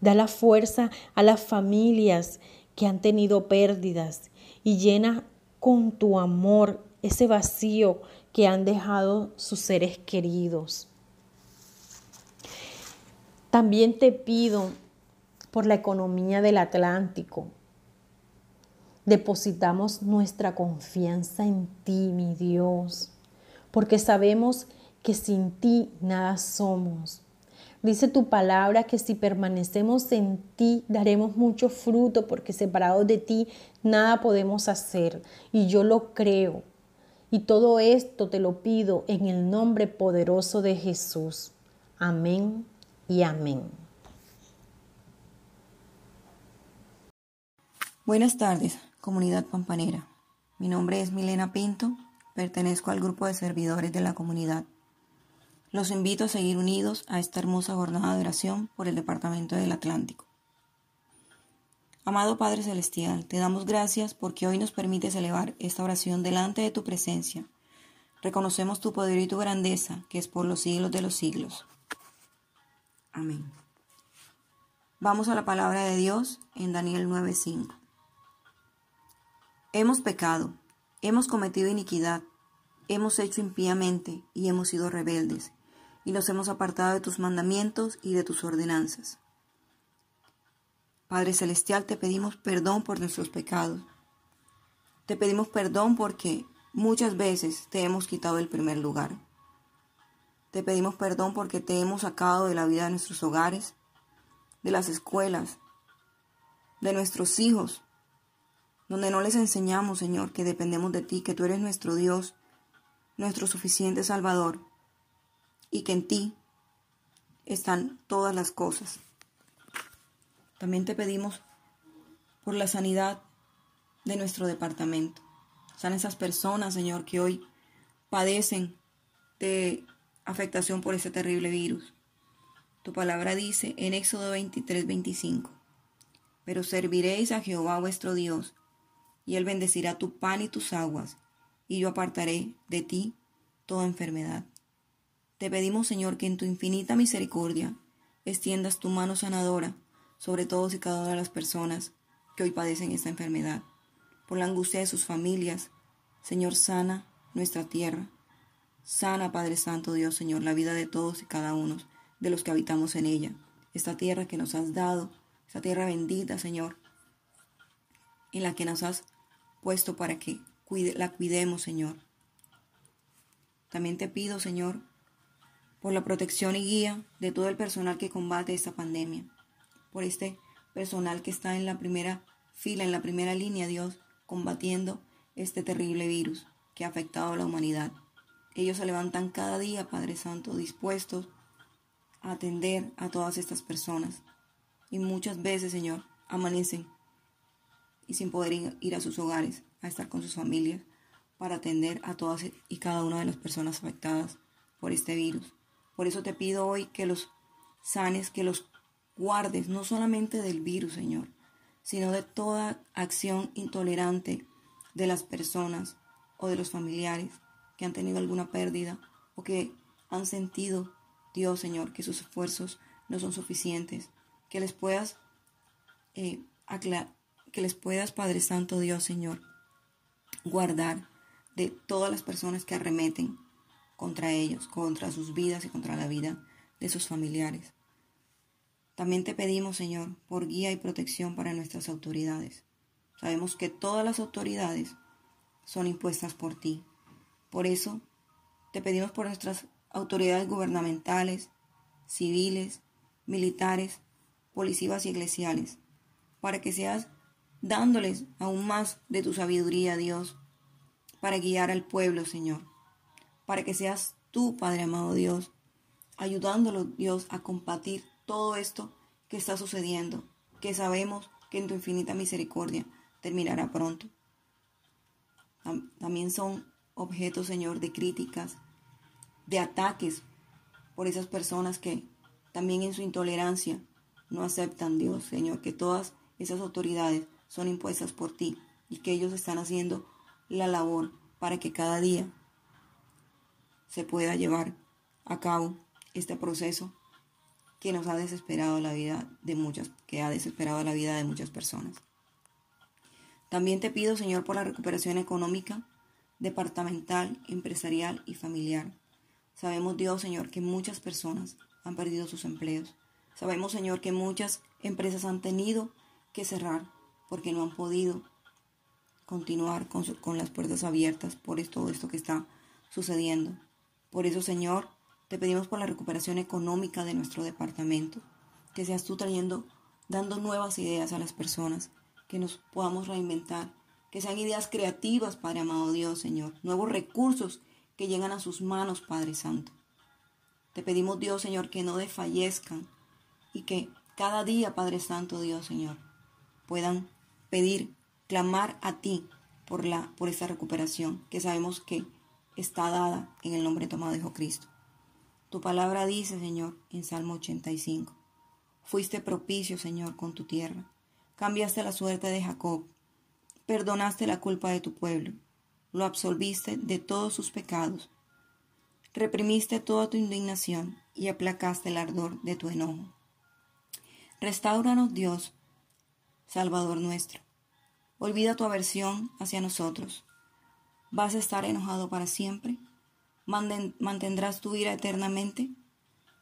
Da la fuerza a las familias que han tenido pérdidas y llena con tu amor ese vacío que han dejado sus seres queridos. También te pido por la economía del Atlántico, depositamos nuestra confianza en ti, mi Dios, porque sabemos que sin ti nada somos. Dice tu palabra que si permanecemos en ti daremos mucho fruto porque separados de ti nada podemos hacer. Y yo lo creo. Y todo esto te lo pido en el nombre poderoso de Jesús. Amén y amén. Buenas tardes comunidad pampanera. Mi nombre es Milena Pinto, pertenezco al grupo de servidores de la comunidad. Los invito a seguir unidos a esta hermosa jornada de oración por el Departamento del Atlántico. Amado Padre Celestial, te damos gracias porque hoy nos permites elevar esta oración delante de tu presencia. Reconocemos tu poder y tu grandeza, que es por los siglos de los siglos. Amén. Vamos a la palabra de Dios en Daniel 9:5. Hemos pecado, hemos cometido iniquidad, hemos hecho impíamente y hemos sido rebeldes, y nos hemos apartado de tus mandamientos y de tus ordenanzas. Padre Celestial, te pedimos perdón por nuestros pecados. Te pedimos perdón porque muchas veces te hemos quitado el primer lugar. Te pedimos perdón porque te hemos sacado de la vida de nuestros hogares, de las escuelas, de nuestros hijos, donde no les enseñamos, Señor, que dependemos de ti, que tú eres nuestro Dios, nuestro suficiente Salvador, y que en ti están todas las cosas. También te pedimos por la sanidad de nuestro departamento. Son esas personas, Señor, que hoy padecen de afectación por ese terrible virus. Tu palabra dice en Éxodo 23, 25, pero serviréis a Jehová vuestro Dios, y él bendecirá tu pan y tus aguas, y yo apartaré de ti toda enfermedad. Te pedimos, Señor, que en tu infinita misericordia extiendas tu mano sanadora sobre todos y cada una de las personas que hoy padecen esta enfermedad. Por la angustia de sus familias, Señor, sana nuestra tierra. Sana, Padre Santo Dios, Señor, la vida de todos y cada uno de los que habitamos en ella. Esta tierra que nos has dado, esta tierra bendita, Señor, en la que nos has puesto para que la cuidemos, Señor. También te pido, Señor, por la protección y guía de todo el personal que combate esta pandemia por este personal que está en la primera fila, en la primera línea, Dios, combatiendo este terrible virus que ha afectado a la humanidad. Ellos se levantan cada día, Padre Santo, dispuestos a atender a todas estas personas. Y muchas veces, Señor, amanecen y sin poder ir a sus hogares, a estar con sus familias, para atender a todas y cada una de las personas afectadas por este virus. Por eso te pido hoy que los sanes, que los guardes no solamente del virus, Señor, sino de toda acción intolerante de las personas o de los familiares que han tenido alguna pérdida o que han sentido, Dios, Señor, que sus esfuerzos no son suficientes, que les puedas eh, que les puedas, Padre Santo Dios, Señor, guardar de todas las personas que arremeten contra ellos, contra sus vidas y contra la vida de sus familiares. También te pedimos, Señor, por guía y protección para nuestras autoridades. Sabemos que todas las autoridades son impuestas por ti. Por eso, te pedimos por nuestras autoridades gubernamentales, civiles, militares, policías y eclesiales, para que seas dándoles aún más de tu sabiduría, Dios, para guiar al pueblo, Señor, para que seas tú, Padre amado Dios, ayudándolos, Dios, a combatir todo esto que está sucediendo, que sabemos que en tu infinita misericordia terminará pronto. También son objetos, Señor, de críticas, de ataques por esas personas que también en su intolerancia no aceptan, Dios, Señor, que todas esas autoridades son impuestas por ti y que ellos están haciendo la labor para que cada día se pueda llevar a cabo este proceso que nos ha desesperado la vida de muchas, que ha desesperado la vida de muchas personas. También te pido, Señor, por la recuperación económica, departamental, empresarial y familiar. Sabemos, Dios, Señor, que muchas personas han perdido sus empleos. Sabemos, Señor, que muchas empresas han tenido que cerrar porque no han podido continuar con, con las puertas abiertas por todo esto que está sucediendo. Por eso, Señor, te pedimos por la recuperación económica de nuestro departamento, que seas tú trayendo, dando nuevas ideas a las personas, que nos podamos reinventar, que sean ideas creativas, Padre amado Dios, Señor, nuevos recursos que llegan a sus manos, Padre Santo. Te pedimos, Dios, Señor, que no desfallezcan y que cada día, Padre Santo, Dios, Señor, puedan pedir, clamar a ti por, la, por esta recuperación que sabemos que está dada en el nombre tomado de Jesucristo. Tu palabra dice, Señor, en Salmo 85, fuiste propicio, Señor, con tu tierra, cambiaste la suerte de Jacob, perdonaste la culpa de tu pueblo, lo absolviste de todos sus pecados, reprimiste toda tu indignación y aplacaste el ardor de tu enojo. Restauranos, Dios, Salvador nuestro. Olvida tu aversión hacia nosotros. ¿Vas a estar enojado para siempre? ¿Mantendrás tu ira eternamente?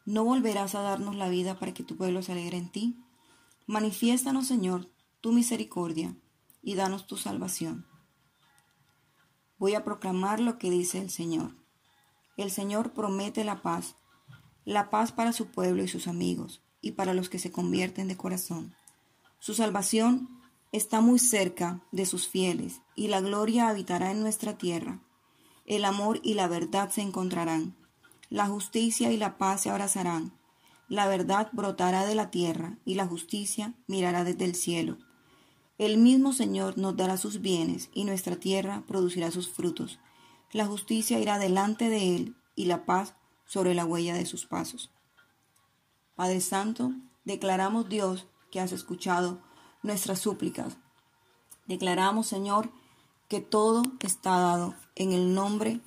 ¿No volverás a darnos la vida para que tu pueblo se alegre en ti? Manifiéstanos, Señor, tu misericordia y danos tu salvación. Voy a proclamar lo que dice el Señor. El Señor promete la paz, la paz para su pueblo y sus amigos, y para los que se convierten de corazón. Su salvación está muy cerca de sus fieles, y la gloria habitará en nuestra tierra. El amor y la verdad se encontrarán. La justicia y la paz se abrazarán. La verdad brotará de la tierra, y la justicia mirará desde el cielo. El mismo Señor nos dará sus bienes, y nuestra tierra producirá sus frutos. La justicia irá delante de él, y la paz sobre la huella de sus pasos. Padre Santo, declaramos Dios que has escuchado nuestras súplicas. Declaramos, Señor, que todo está dado en el nombre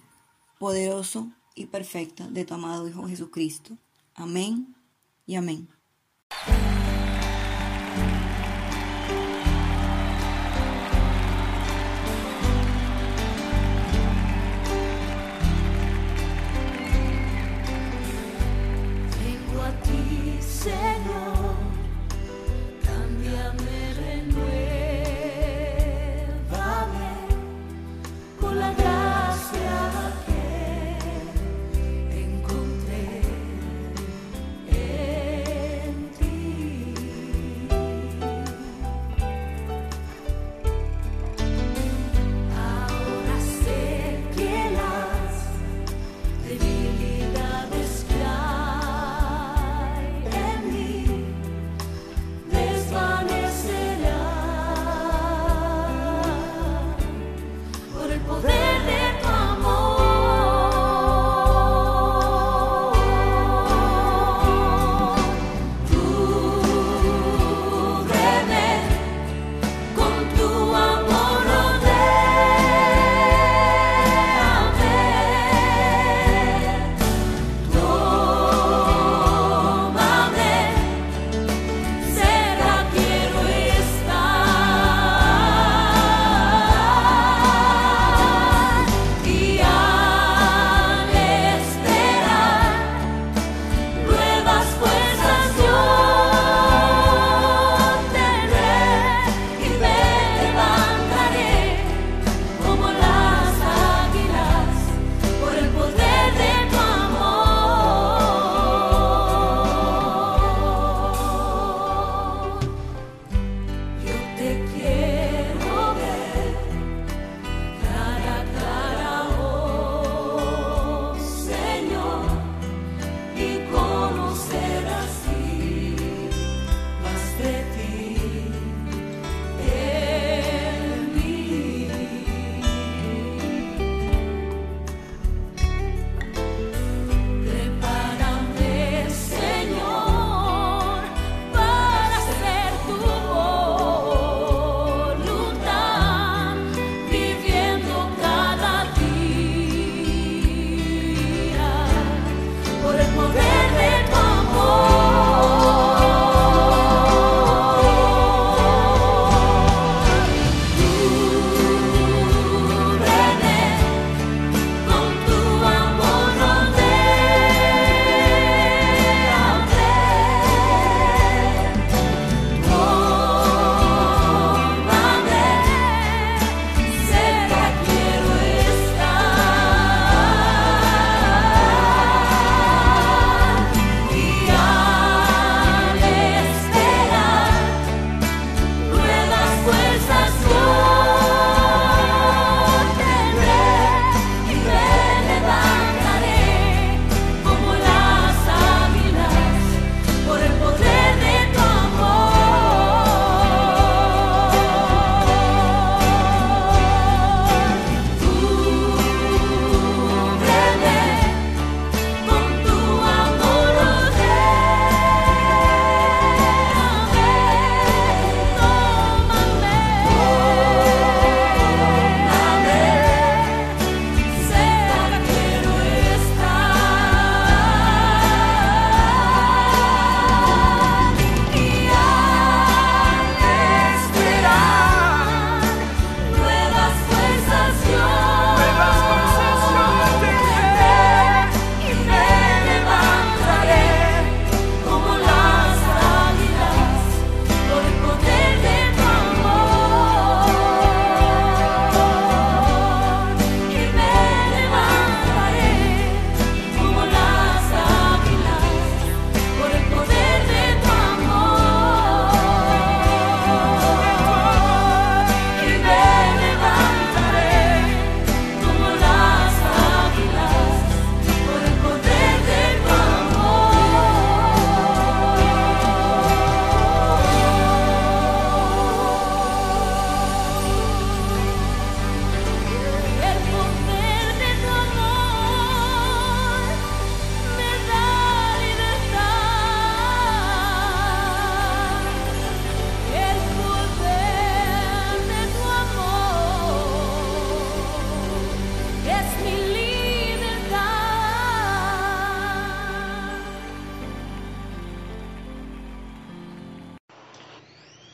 poderoso y perfecto de tu amado Hijo Jesucristo. Amén y amén.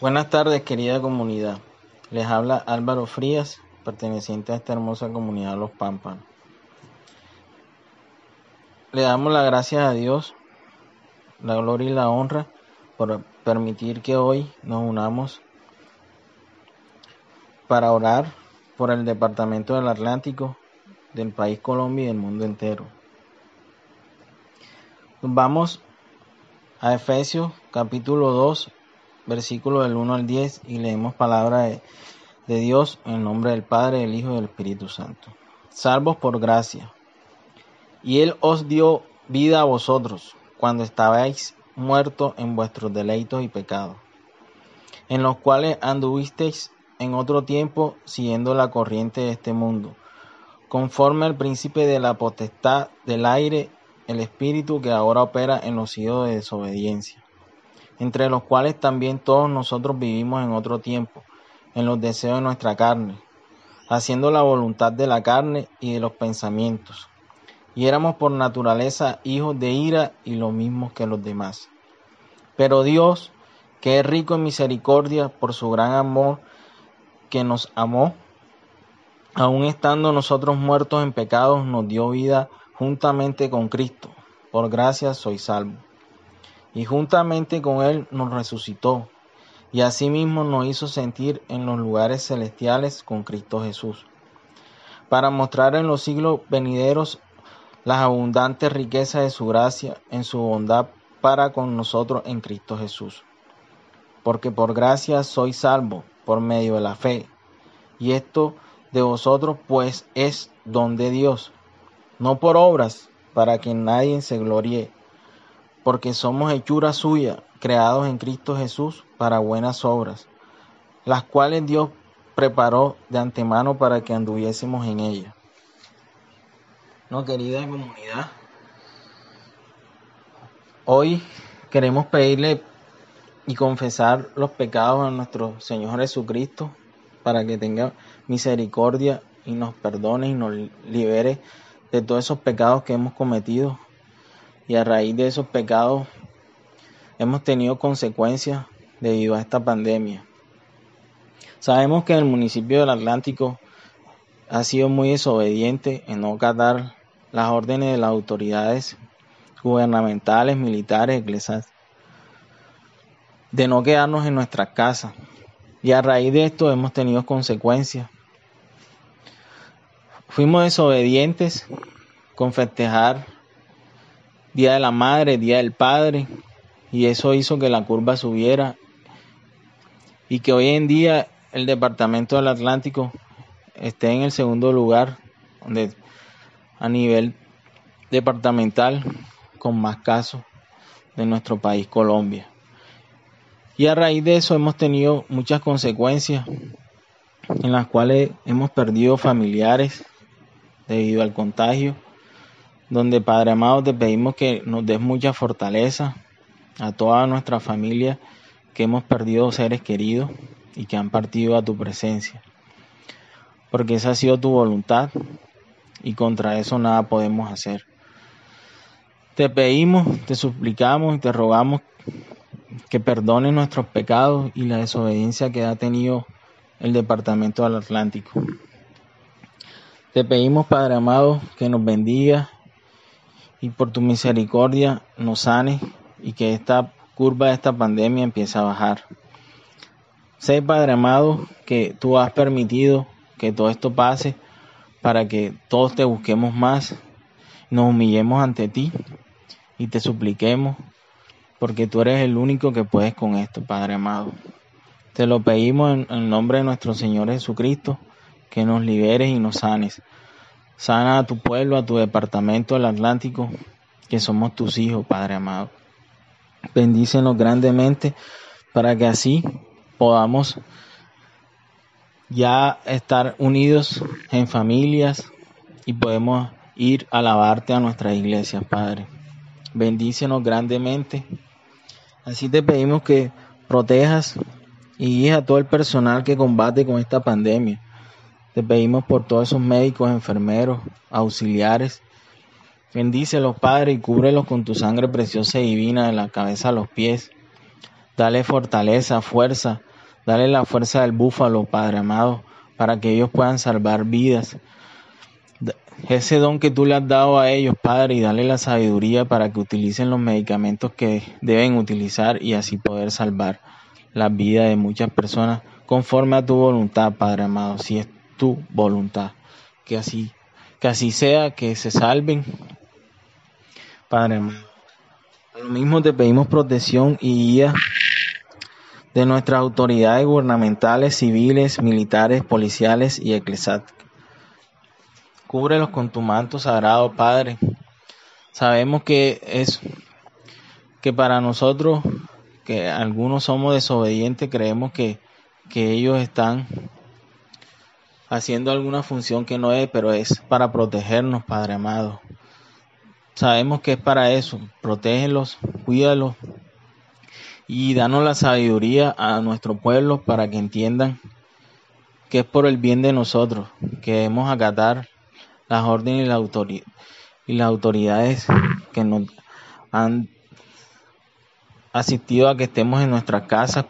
Buenas tardes, querida comunidad. Les habla Álvaro Frías, perteneciente a esta hermosa comunidad Los Pámpanos. Le damos las gracias a Dios, la gloria y la honra por permitir que hoy nos unamos para orar por el Departamento del Atlántico, del país Colombia y del mundo entero. Vamos a Efesios capítulo 2, versículo del 1 al 10 y leemos palabra de, de Dios en nombre del Padre, del Hijo y del Espíritu Santo. Salvos por gracia. Y Él os dio vida a vosotros cuando estabais muertos en vuestros deleitos y pecados, en los cuales anduvisteis en otro tiempo siguiendo la corriente de este mundo, conforme al príncipe de la potestad del aire el espíritu que ahora opera en los hijos de desobediencia, entre los cuales también todos nosotros vivimos en otro tiempo, en los deseos de nuestra carne, haciendo la voluntad de la carne y de los pensamientos. Y éramos por naturaleza hijos de ira y lo mismos que los demás. Pero Dios, que es rico en misericordia por su gran amor que nos amó, aun estando nosotros muertos en pecados, nos dio vida juntamente con Cristo. Por gracia soy salvo. Y juntamente con Él nos resucitó, y asimismo nos hizo sentir en los lugares celestiales con Cristo Jesús, para mostrar en los siglos venideros las abundantes riquezas de su gracia en su bondad para con nosotros en Cristo Jesús. Porque por gracia soy salvo por medio de la fe, y esto de vosotros pues es don de Dios no por obras, para que nadie se gloríe, porque somos hechura suya, creados en Cristo Jesús para buenas obras, las cuales Dios preparó de antemano para que anduviésemos en ellas. No, querida comunidad, hoy queremos pedirle y confesar los pecados a nuestro Señor Jesucristo para que tenga misericordia y nos perdone y nos libere de todos esos pecados que hemos cometido y a raíz de esos pecados hemos tenido consecuencias debido a esta pandemia. Sabemos que el municipio del Atlántico ha sido muy desobediente en no acatar las órdenes de las autoridades gubernamentales, militares, eclesiásticas, de no quedarnos en nuestras casas. Y a raíz de esto hemos tenido consecuencias Fuimos desobedientes con festejar Día de la Madre, Día del Padre, y eso hizo que la curva subiera y que hoy en día el Departamento del Atlántico esté en el segundo lugar a nivel departamental con más casos de nuestro país Colombia. Y a raíz de eso hemos tenido muchas consecuencias en las cuales hemos perdido familiares, debido al contagio, donde Padre amado te pedimos que nos des mucha fortaleza a toda nuestra familia que hemos perdido seres queridos y que han partido a tu presencia, porque esa ha sido tu voluntad y contra eso nada podemos hacer. Te pedimos, te suplicamos y te rogamos que perdones nuestros pecados y la desobediencia que ha tenido el Departamento del Atlántico. Te pedimos, Padre amado, que nos bendiga y por tu misericordia nos sane y que esta curva de esta pandemia empiece a bajar. Sé, Padre amado, que tú has permitido que todo esto pase para que todos te busquemos más, nos humillemos ante ti y te supliquemos, porque tú eres el único que puedes con esto, Padre amado. Te lo pedimos en el nombre de nuestro Señor Jesucristo que nos liberes y nos sanes. Sana a tu pueblo, a tu departamento del Atlántico, que somos tus hijos, Padre amado. Bendícenos grandemente para que así podamos ya estar unidos en familias y podemos ir a alabarte a nuestras iglesias, Padre. Bendícenos grandemente. Así te pedimos que protejas y guíes a todo el personal que combate con esta pandemia te pedimos por todos esos médicos, enfermeros, auxiliares. Bendícelos, Padre, y cúbrelos con tu sangre preciosa y divina de la cabeza a los pies. Dale fortaleza, fuerza Dale la fuerza del búfalo, Padre amado, para que ellos puedan salvar vidas. Ese don que tú le has dado a ellos, Padre, y dale la sabiduría para que utilicen los medicamentos que deben utilizar y así poder salvar la vida de muchas personas conforme a tu voluntad, Padre amado, si es tu voluntad. Que así, que así sea, que se salven, Padre. A lo mismo te pedimos protección y guía de nuestras autoridades gubernamentales, civiles, militares, policiales y eclesiásticas. Cúbrelos con tu manto sagrado, Padre. Sabemos que es que para nosotros, que algunos somos desobedientes, creemos que, que ellos están haciendo alguna función que no es, pero es para protegernos, Padre amado. Sabemos que es para eso. Protégelos, cuídalos y danos la sabiduría a nuestro pueblo para que entiendan que es por el bien de nosotros que debemos acatar las órdenes y, la y las autoridades que nos han asistido a que estemos en nuestras casas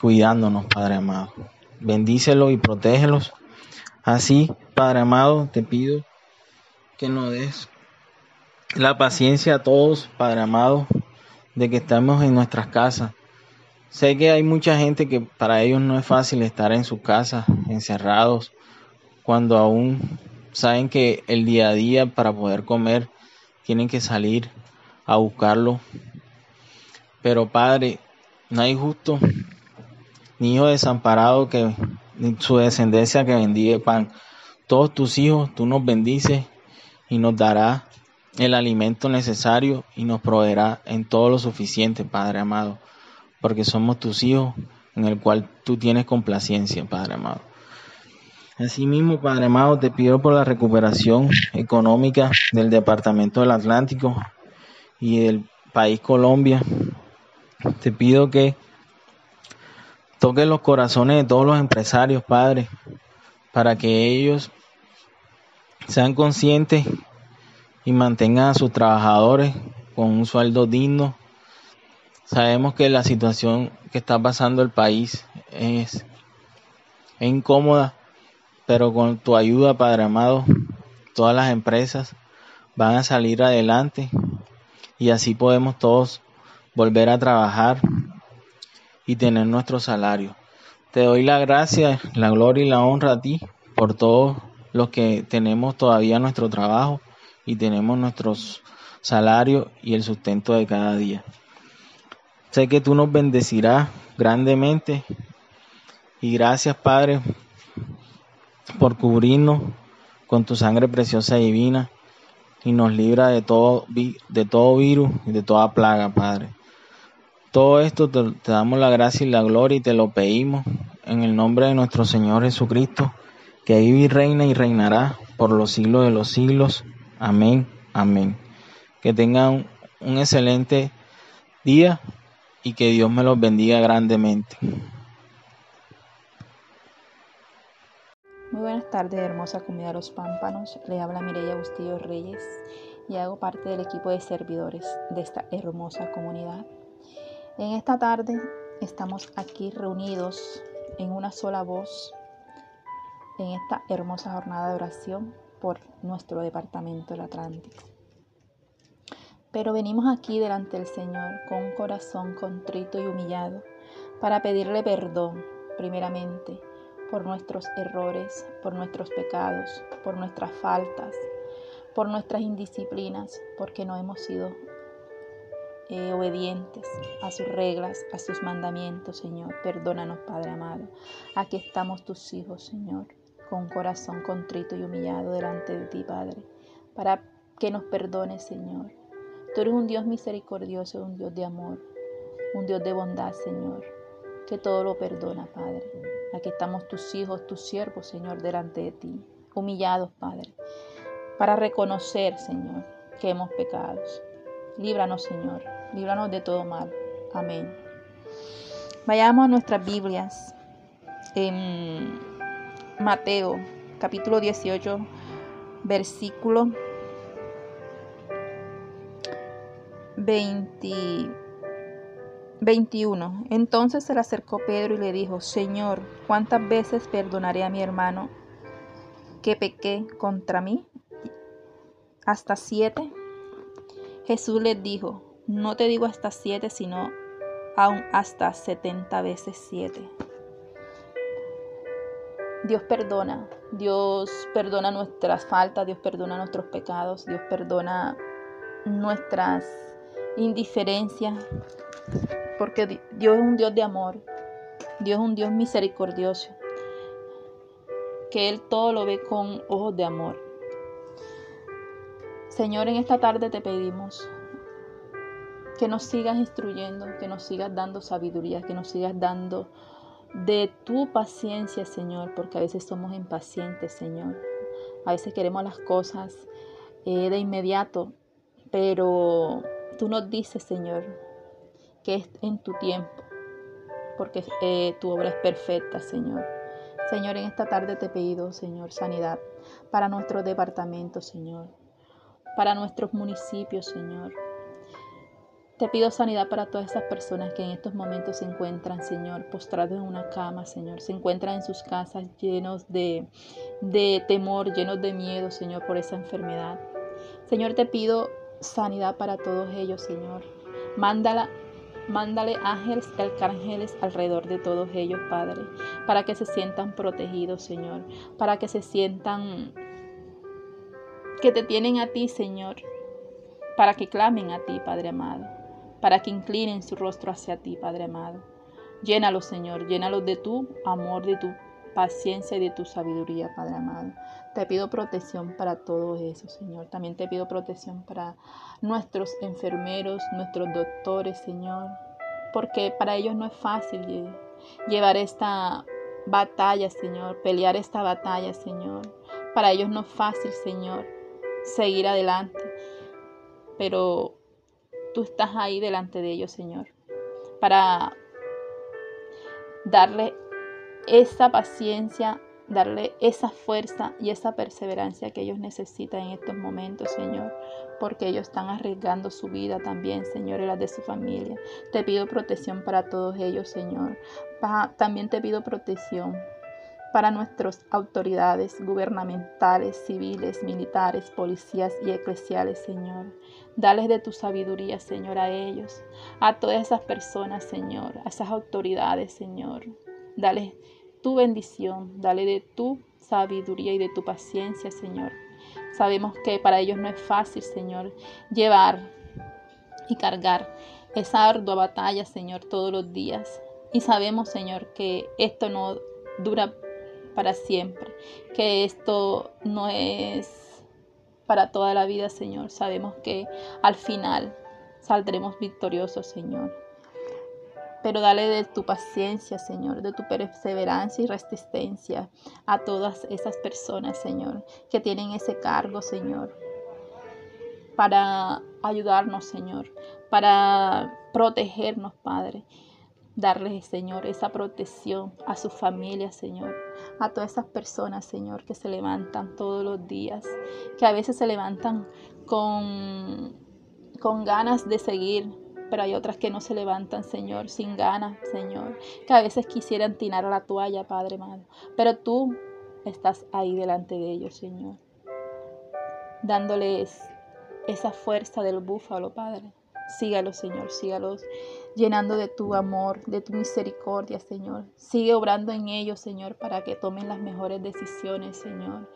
cuidándonos, Padre amado. Bendícelos y protégelos. Así, Padre amado, te pido que nos des la paciencia a todos, Padre amado, de que estamos en nuestras casas. Sé que hay mucha gente que para ellos no es fácil estar en sus casas, encerrados, cuando aún saben que el día a día para poder comer tienen que salir a buscarlo. Pero Padre, no hay justo ni hijo desamparado que su descendencia que bendiga pan. Todos tus hijos tú nos bendices y nos darás el alimento necesario y nos proveerá en todo lo suficiente, Padre amado, porque somos tus hijos en el cual tú tienes complacencia, Padre amado. Asimismo, Padre amado, te pido por la recuperación económica del Departamento del Atlántico y del país Colombia. Te pido que toques los corazones de todos los empresarios, Padre, para que ellos sean conscientes y mantengan a sus trabajadores con un sueldo digno. Sabemos que la situación que está pasando el país es, incómoda, pero con tu ayuda, Padre amado, todas las empresas van a salir adelante y así podemos todos volver a trabajar y tener nuestro salario. Te doy la gracia, la gloria y la honra a ti por todos los que tenemos todavía nuestro trabajo y tenemos nuestros salarios y el sustento de cada día. Sé que tú nos bendecirás grandemente y gracias Padre por cubrirnos con tu sangre preciosa y divina y nos libra de todo, de todo virus y de toda plaga, Padre. Todo esto te, damos la gracia y la gloria y te lo pedimos en el nombre de nuestro Señor Jesucristo, que vive y reina y reinará por los siglos de los siglos. Amén, amén. Que tengan un excelente día y que Dios me los bendiga grandemente. Muy buenas tardes, hermosa comunidad de los pámpanos. Le habla Mireya Bustillo Reyes y hago parte del equipo de servidores de esta hermosa comunidad. En esta tarde estamos aquí reunidos en una sola voz en esta hermosa jornada de oración por nuestro departamento del Atlántico. Pero venimos aquí delante del Señor con un corazón contrito y humillado para pedirle perdón, primeramente, por nuestros errores, por nuestros pecados, por nuestras faltas, por nuestras indisciplinas, porque no hemos sido eh, obedientes a sus reglas, a sus mandamientos, Señor. Perdónanos, Padre amado. Aquí estamos tus hijos, Señor con corazón contrito y humillado delante de ti, Padre, para que nos perdones, Señor. Tú eres un Dios misericordioso, un Dios de amor, un Dios de bondad, Señor, que todo lo perdona, Padre. Aquí estamos tus hijos, tus siervos, Señor, delante de ti, humillados, Padre, para reconocer, Señor, que hemos pecado. Líbranos, Señor, líbranos de todo mal. Amén. Vayamos a nuestras Biblias. En Mateo capítulo 18, versículo 20, 21. Entonces se le acercó Pedro y le dijo, Señor, ¿cuántas veces perdonaré a mi hermano que pequé contra mí? ¿Hasta siete? Jesús les dijo, no te digo hasta siete, sino aún hasta setenta veces siete. Dios perdona, Dios perdona nuestras faltas, Dios perdona nuestros pecados, Dios perdona nuestras indiferencias, porque Dios es un Dios de amor, Dios es un Dios misericordioso, que Él todo lo ve con ojos de amor. Señor, en esta tarde te pedimos que nos sigas instruyendo, que nos sigas dando sabiduría, que nos sigas dando de tu paciencia, Señor, porque a veces somos impacientes, Señor. A veces queremos las cosas eh, de inmediato, pero tú nos dices, Señor, que es en tu tiempo, porque eh, tu obra es perfecta, Señor. Señor, en esta tarde te he pedido, Señor, sanidad para nuestro departamento, Señor, para nuestros municipios, Señor. Te pido sanidad para todas esas personas que en estos momentos se encuentran, Señor, postrados en una cama, Señor. Se encuentran en sus casas llenos de, de temor, llenos de miedo, Señor, por esa enfermedad. Señor, te pido sanidad para todos ellos, Señor. Mándala Mándale ángeles y arcángeles alrededor de todos ellos, Padre, para que se sientan protegidos, Señor, para que se sientan que te tienen a ti, Señor, para que clamen a ti, Padre amado, para que inclinen su rostro hacia ti, Padre amado. Llénalos, Señor, llénalos de tu amor, de tu paciencia y de tu sabiduría, Padre amado. Te pido protección para todo eso, Señor. También te pido protección para nuestros enfermeros, nuestros doctores, Señor. Porque para ellos no es fácil llevar esta batalla, Señor. Pelear esta batalla, Señor. Para ellos no es fácil, Señor, seguir adelante. Pero tú estás ahí delante de ellos, Señor. Para darle esa paciencia, darle esa fuerza y esa perseverancia que ellos necesitan en estos momentos, Señor, porque ellos están arriesgando su vida también, Señor, y la de su familia. Te pido protección para todos ellos, Señor. También te pido protección para nuestras autoridades gubernamentales, civiles, militares, policías y eclesiales, Señor. Dales de tu sabiduría, Señor, a ellos, a todas esas personas, Señor, a esas autoridades, Señor. Dale tu bendición, dale de tu sabiduría y de tu paciencia, Señor. Sabemos que para ellos no es fácil, Señor, llevar y cargar esa ardua batalla, Señor, todos los días. Y sabemos, Señor, que esto no dura para siempre, que esto no es para toda la vida, Señor. Sabemos que al final saldremos victoriosos, Señor pero dale de tu paciencia, Señor, de tu perseverancia y resistencia a todas esas personas, Señor, que tienen ese cargo, Señor, para ayudarnos, Señor, para protegernos, Padre. Darles, Señor, esa protección a su familia, Señor, a todas esas personas, Señor, que se levantan todos los días, que a veces se levantan con, con ganas de seguir pero hay otras que no se levantan, Señor, sin ganas, Señor, que a veces quisieran tirar la toalla, Padre amado, pero tú estás ahí delante de ellos, Señor, dándoles esa fuerza del búfalo, Padre. Sígalos, Señor, sígalos llenando de tu amor, de tu misericordia, Señor. Sigue obrando en ellos, Señor, para que tomen las mejores decisiones, Señor.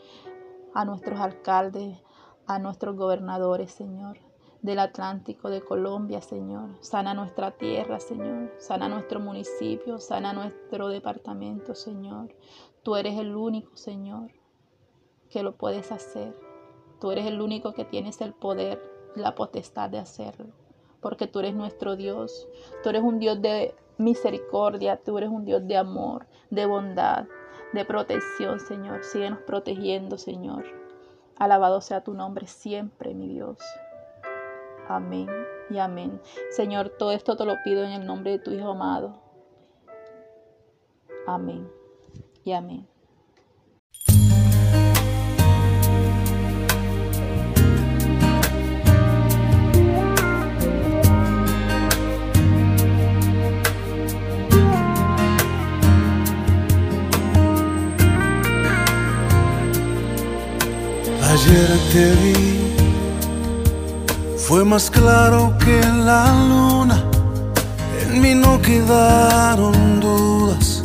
A nuestros alcaldes, a nuestros gobernadores, Señor del Atlántico, de Colombia, Señor. Sana nuestra tierra, Señor. Sana nuestro municipio, sana nuestro departamento, Señor. Tú eres el único, Señor, que lo puedes hacer. Tú eres el único que tienes el poder, la potestad de hacerlo. Porque tú eres nuestro Dios. Tú eres un Dios de misericordia. Tú eres un Dios de amor, de bondad, de protección, Señor. Síguenos protegiendo, Señor. Alabado sea tu nombre siempre, mi Dios. Amén y amén. Señor, todo esto te lo pido en el nombre de tu Hijo amado. Amén y amén. Ayer te vi, fue más claro que la luna, en mí no quedaron dudas,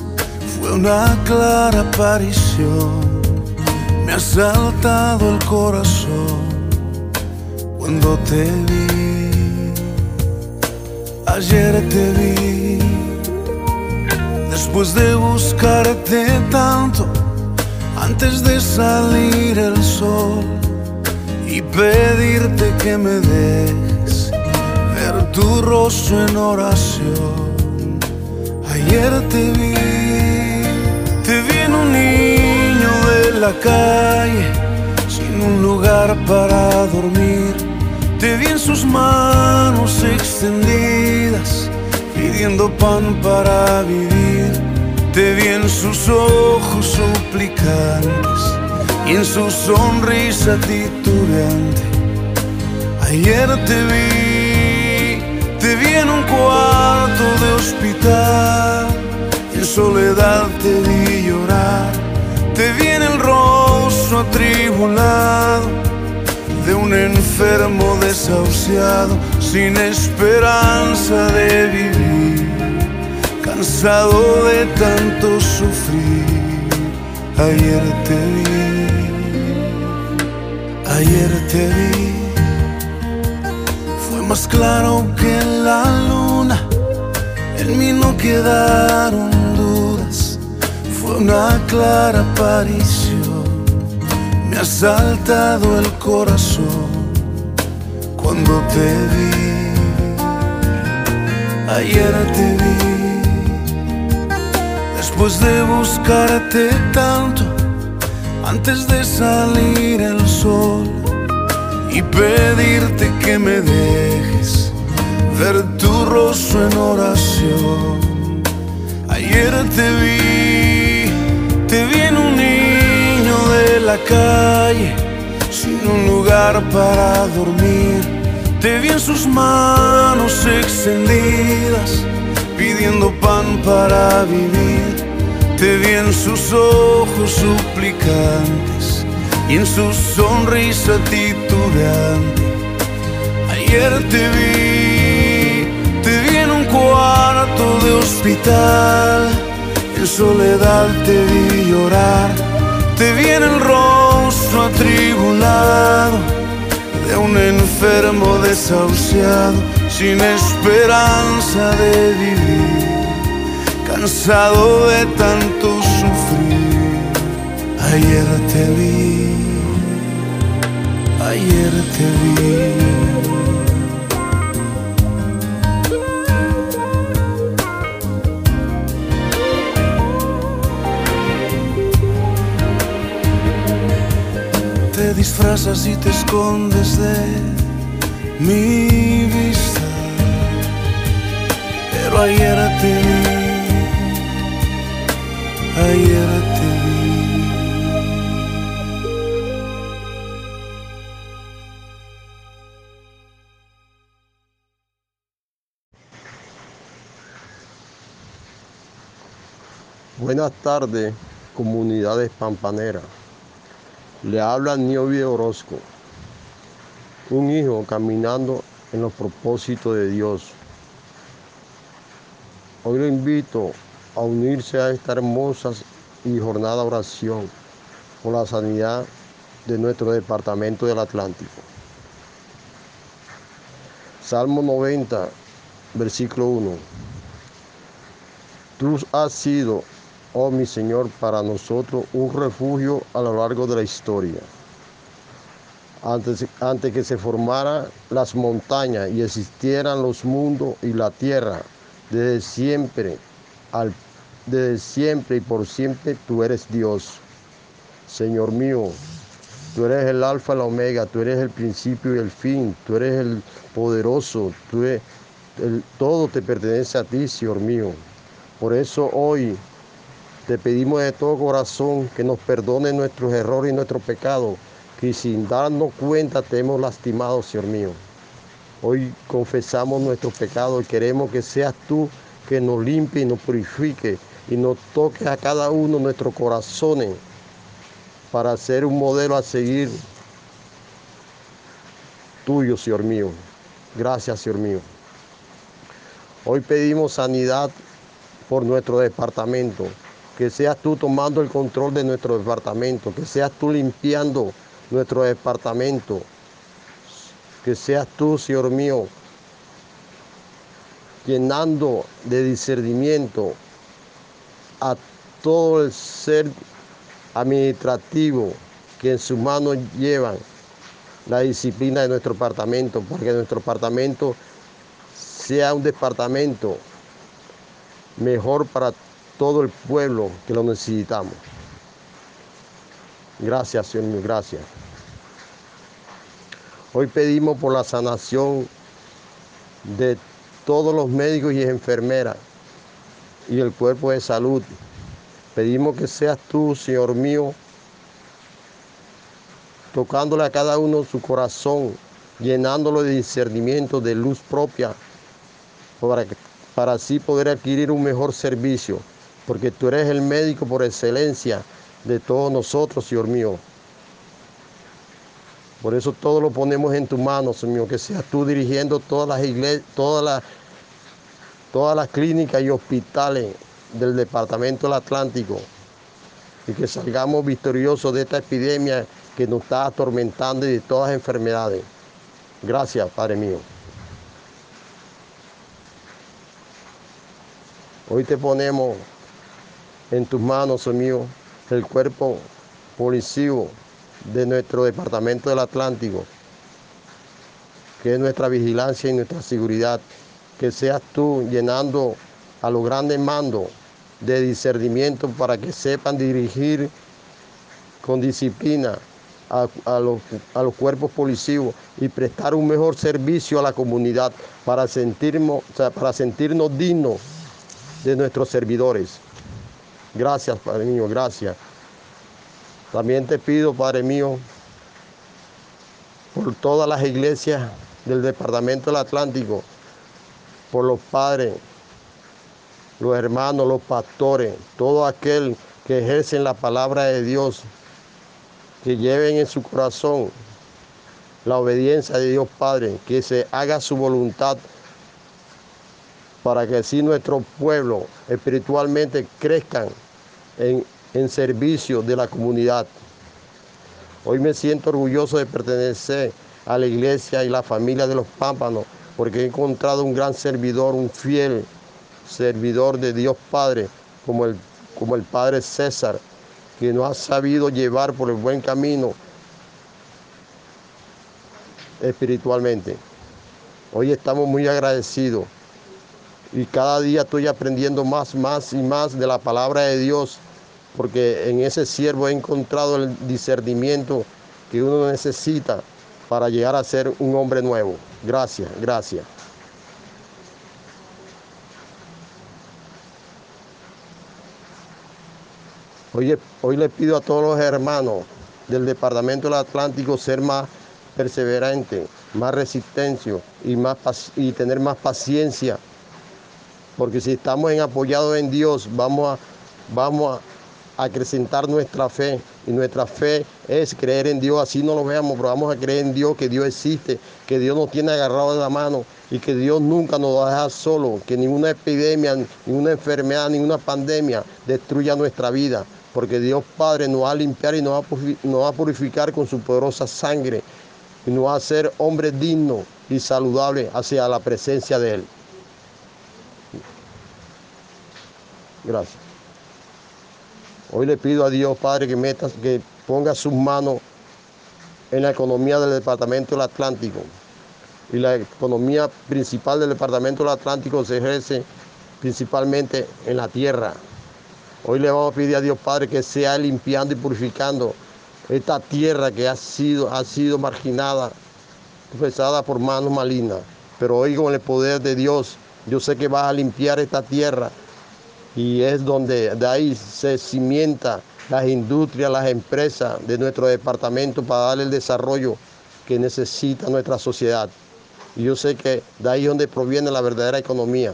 fue una clara aparición, me ha saltado el corazón cuando te vi, ayer te vi, después de buscarte tanto antes de salir el sol y pedirte que me dejes ver tu rostro en oración. Ayer te vi, te vi en un niño de la calle, sin un lugar para dormir. Te vi en sus manos extendidas, pidiendo pan para vivir. Te vi en sus ojos suplicantes y en su sonrisa titubeante. Ayer te vi, te vi en un cuarto de hospital. En soledad te vi llorar, te vi en el rostro atribulado de un enfermo desahuciado sin esperanza de vivir de tanto sufrir. Ayer te vi, ayer te vi, fue más claro que la luna, en mí no quedaron dudas, fue una clara aparición, me ha saltado el corazón cuando te vi. Ayer te vi después de buscarte tanto, antes de salir el sol y pedirte que me dejes ver tu rostro en oración. Ayer te vi, te vi en un niño de la calle, sin un lugar para dormir. Te vi en sus manos extendidas pidiendo pan para vivir. Te vi en sus ojos suplicantes y en su sonrisa titubeante. Ayer te vi, te vi en un cuarto de hospital. En soledad te vi llorar, te vi en el rostro atribulado de un enfermo desahuciado sin esperanza de vivir, cansado de tanto sufrir. Ayer te vi, ayer te vi. Te disfrazas y te escondes de mi vista pero ayer te vi, ayer te. Buenas tardes, comunidades pampaneras. Le habla Niobi Orozco, un hijo caminando en los propósitos de Dios. Hoy lo invito a unirse a esta hermosa y jornada oración por la sanidad de nuestro departamento del Atlántico. Salmo 90, versículo 1. Tú has sido, oh mi Señor, para nosotros un refugio a lo largo de la historia. Antes, antes que se formaran las montañas y existieran los mundos y la tierra, desde siempre, al, desde siempre y por siempre tú eres Dios. Señor mío, tú eres el alfa y la omega, tú eres el principio y el fin, tú eres el poderoso, tú eres, todo te pertenece a ti, Señor mío. Por eso hoy te pedimos de todo corazón que nos perdone nuestros errores y nuestros pecados, que sin darnos cuenta te hemos lastimado, Señor mío. Hoy confesamos nuestros pecados y queremos que seas tú que nos limpie y nos purifique y nos toque a cada uno nuestros corazones para ser un modelo a seguir tuyo, Señor mío. Gracias, Señor mío. Hoy pedimos sanidad por nuestro departamento. Que seas tú tomando el control de nuestro departamento. Que seas tú limpiando nuestro departamento. Que seas tú, Señor mío, llenando de discernimiento a todo el ser administrativo que en sus manos llevan la disciplina de nuestro departamento, porque nuestro departamento sea un departamento mejor para todo el pueblo que lo necesitamos. Gracias, Señor gracias. Hoy pedimos por la sanación de todos los médicos y enfermeras y el cuerpo de salud. Pedimos que seas tú, Señor mío, tocándole a cada uno su corazón, llenándolo de discernimiento, de luz propia, para, para así poder adquirir un mejor servicio, porque tú eres el médico por excelencia de todos nosotros, Señor mío. Por eso todo lo ponemos en tu mano, Señor que seas tú dirigiendo todas las iglesias, todas las, todas las clínicas y hospitales del Departamento del Atlántico y que salgamos victoriosos de esta epidemia que nos está atormentando y de todas las enfermedades. Gracias, Padre mío. Hoy te ponemos en tus manos, Señor mío, el cuerpo policío de nuestro departamento del Atlántico, que es nuestra vigilancia y nuestra seguridad. Que seas tú llenando a los grandes mandos de discernimiento para que sepan dirigir con disciplina a, a los, a los cuerpos policíos y prestar un mejor servicio a la comunidad para sentirnos, para sentirnos dignos de nuestros servidores. Gracias, Padre mío, gracias. También te pido, Padre mío, por todas las iglesias del Departamento del Atlántico, por los padres, los hermanos, los pastores, todo aquel que ejercen la palabra de Dios, que lleven en su corazón la obediencia de Dios Padre, que se haga su voluntad para que así nuestro pueblo espiritualmente crezcan en, en servicio de la comunidad. Hoy me siento orgulloso de pertenecer a la iglesia y la familia de los pámpanos, porque he encontrado un gran servidor, un fiel servidor de Dios Padre, como el, como el Padre César, que nos ha sabido llevar por el buen camino espiritualmente. Hoy estamos muy agradecidos y cada día estoy aprendiendo más, más y más de la palabra de Dios, porque en ese siervo he encontrado el discernimiento que uno necesita para llegar a ser un hombre nuevo. Gracias, gracias. Hoy, hoy le pido a todos los hermanos del Departamento del Atlántico ser más perseverantes, más resistencia y, y tener más paciencia. Porque si estamos en apoyados en Dios, vamos a, vamos a acrecentar nuestra fe. Y nuestra fe es creer en Dios, así no lo veamos, pero vamos a creer en Dios, que Dios existe, que Dios nos tiene agarrado de la mano y que Dios nunca nos va a dejar solo, que ninguna epidemia, ninguna enfermedad, ninguna pandemia destruya nuestra vida, porque Dios Padre nos va a limpiar y nos va a purificar con su poderosa sangre y nos va a hacer hombres dignos y saludables hacia la presencia de Él. Gracias. Hoy le pido a Dios, Padre, que, que ponga sus manos en la economía del Departamento del Atlántico. Y la economía principal del Departamento del Atlántico se ejerce principalmente en la tierra. Hoy le vamos a pedir a Dios, Padre, que sea limpiando y purificando esta tierra que ha sido, ha sido marginada, pesada por manos malignas. Pero hoy con el poder de Dios, yo sé que vas a limpiar esta tierra y es donde de ahí se cimienta las industrias, las empresas de nuestro departamento para darle el desarrollo que necesita nuestra sociedad. Y yo sé que de ahí es donde proviene la verdadera economía.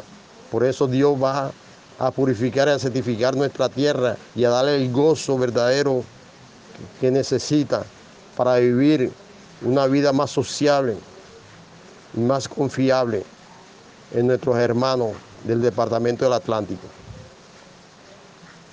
Por eso Dios va a purificar y a certificar nuestra tierra y a darle el gozo verdadero que necesita para vivir una vida más sociable, más confiable en nuestros hermanos del Departamento del Atlántico.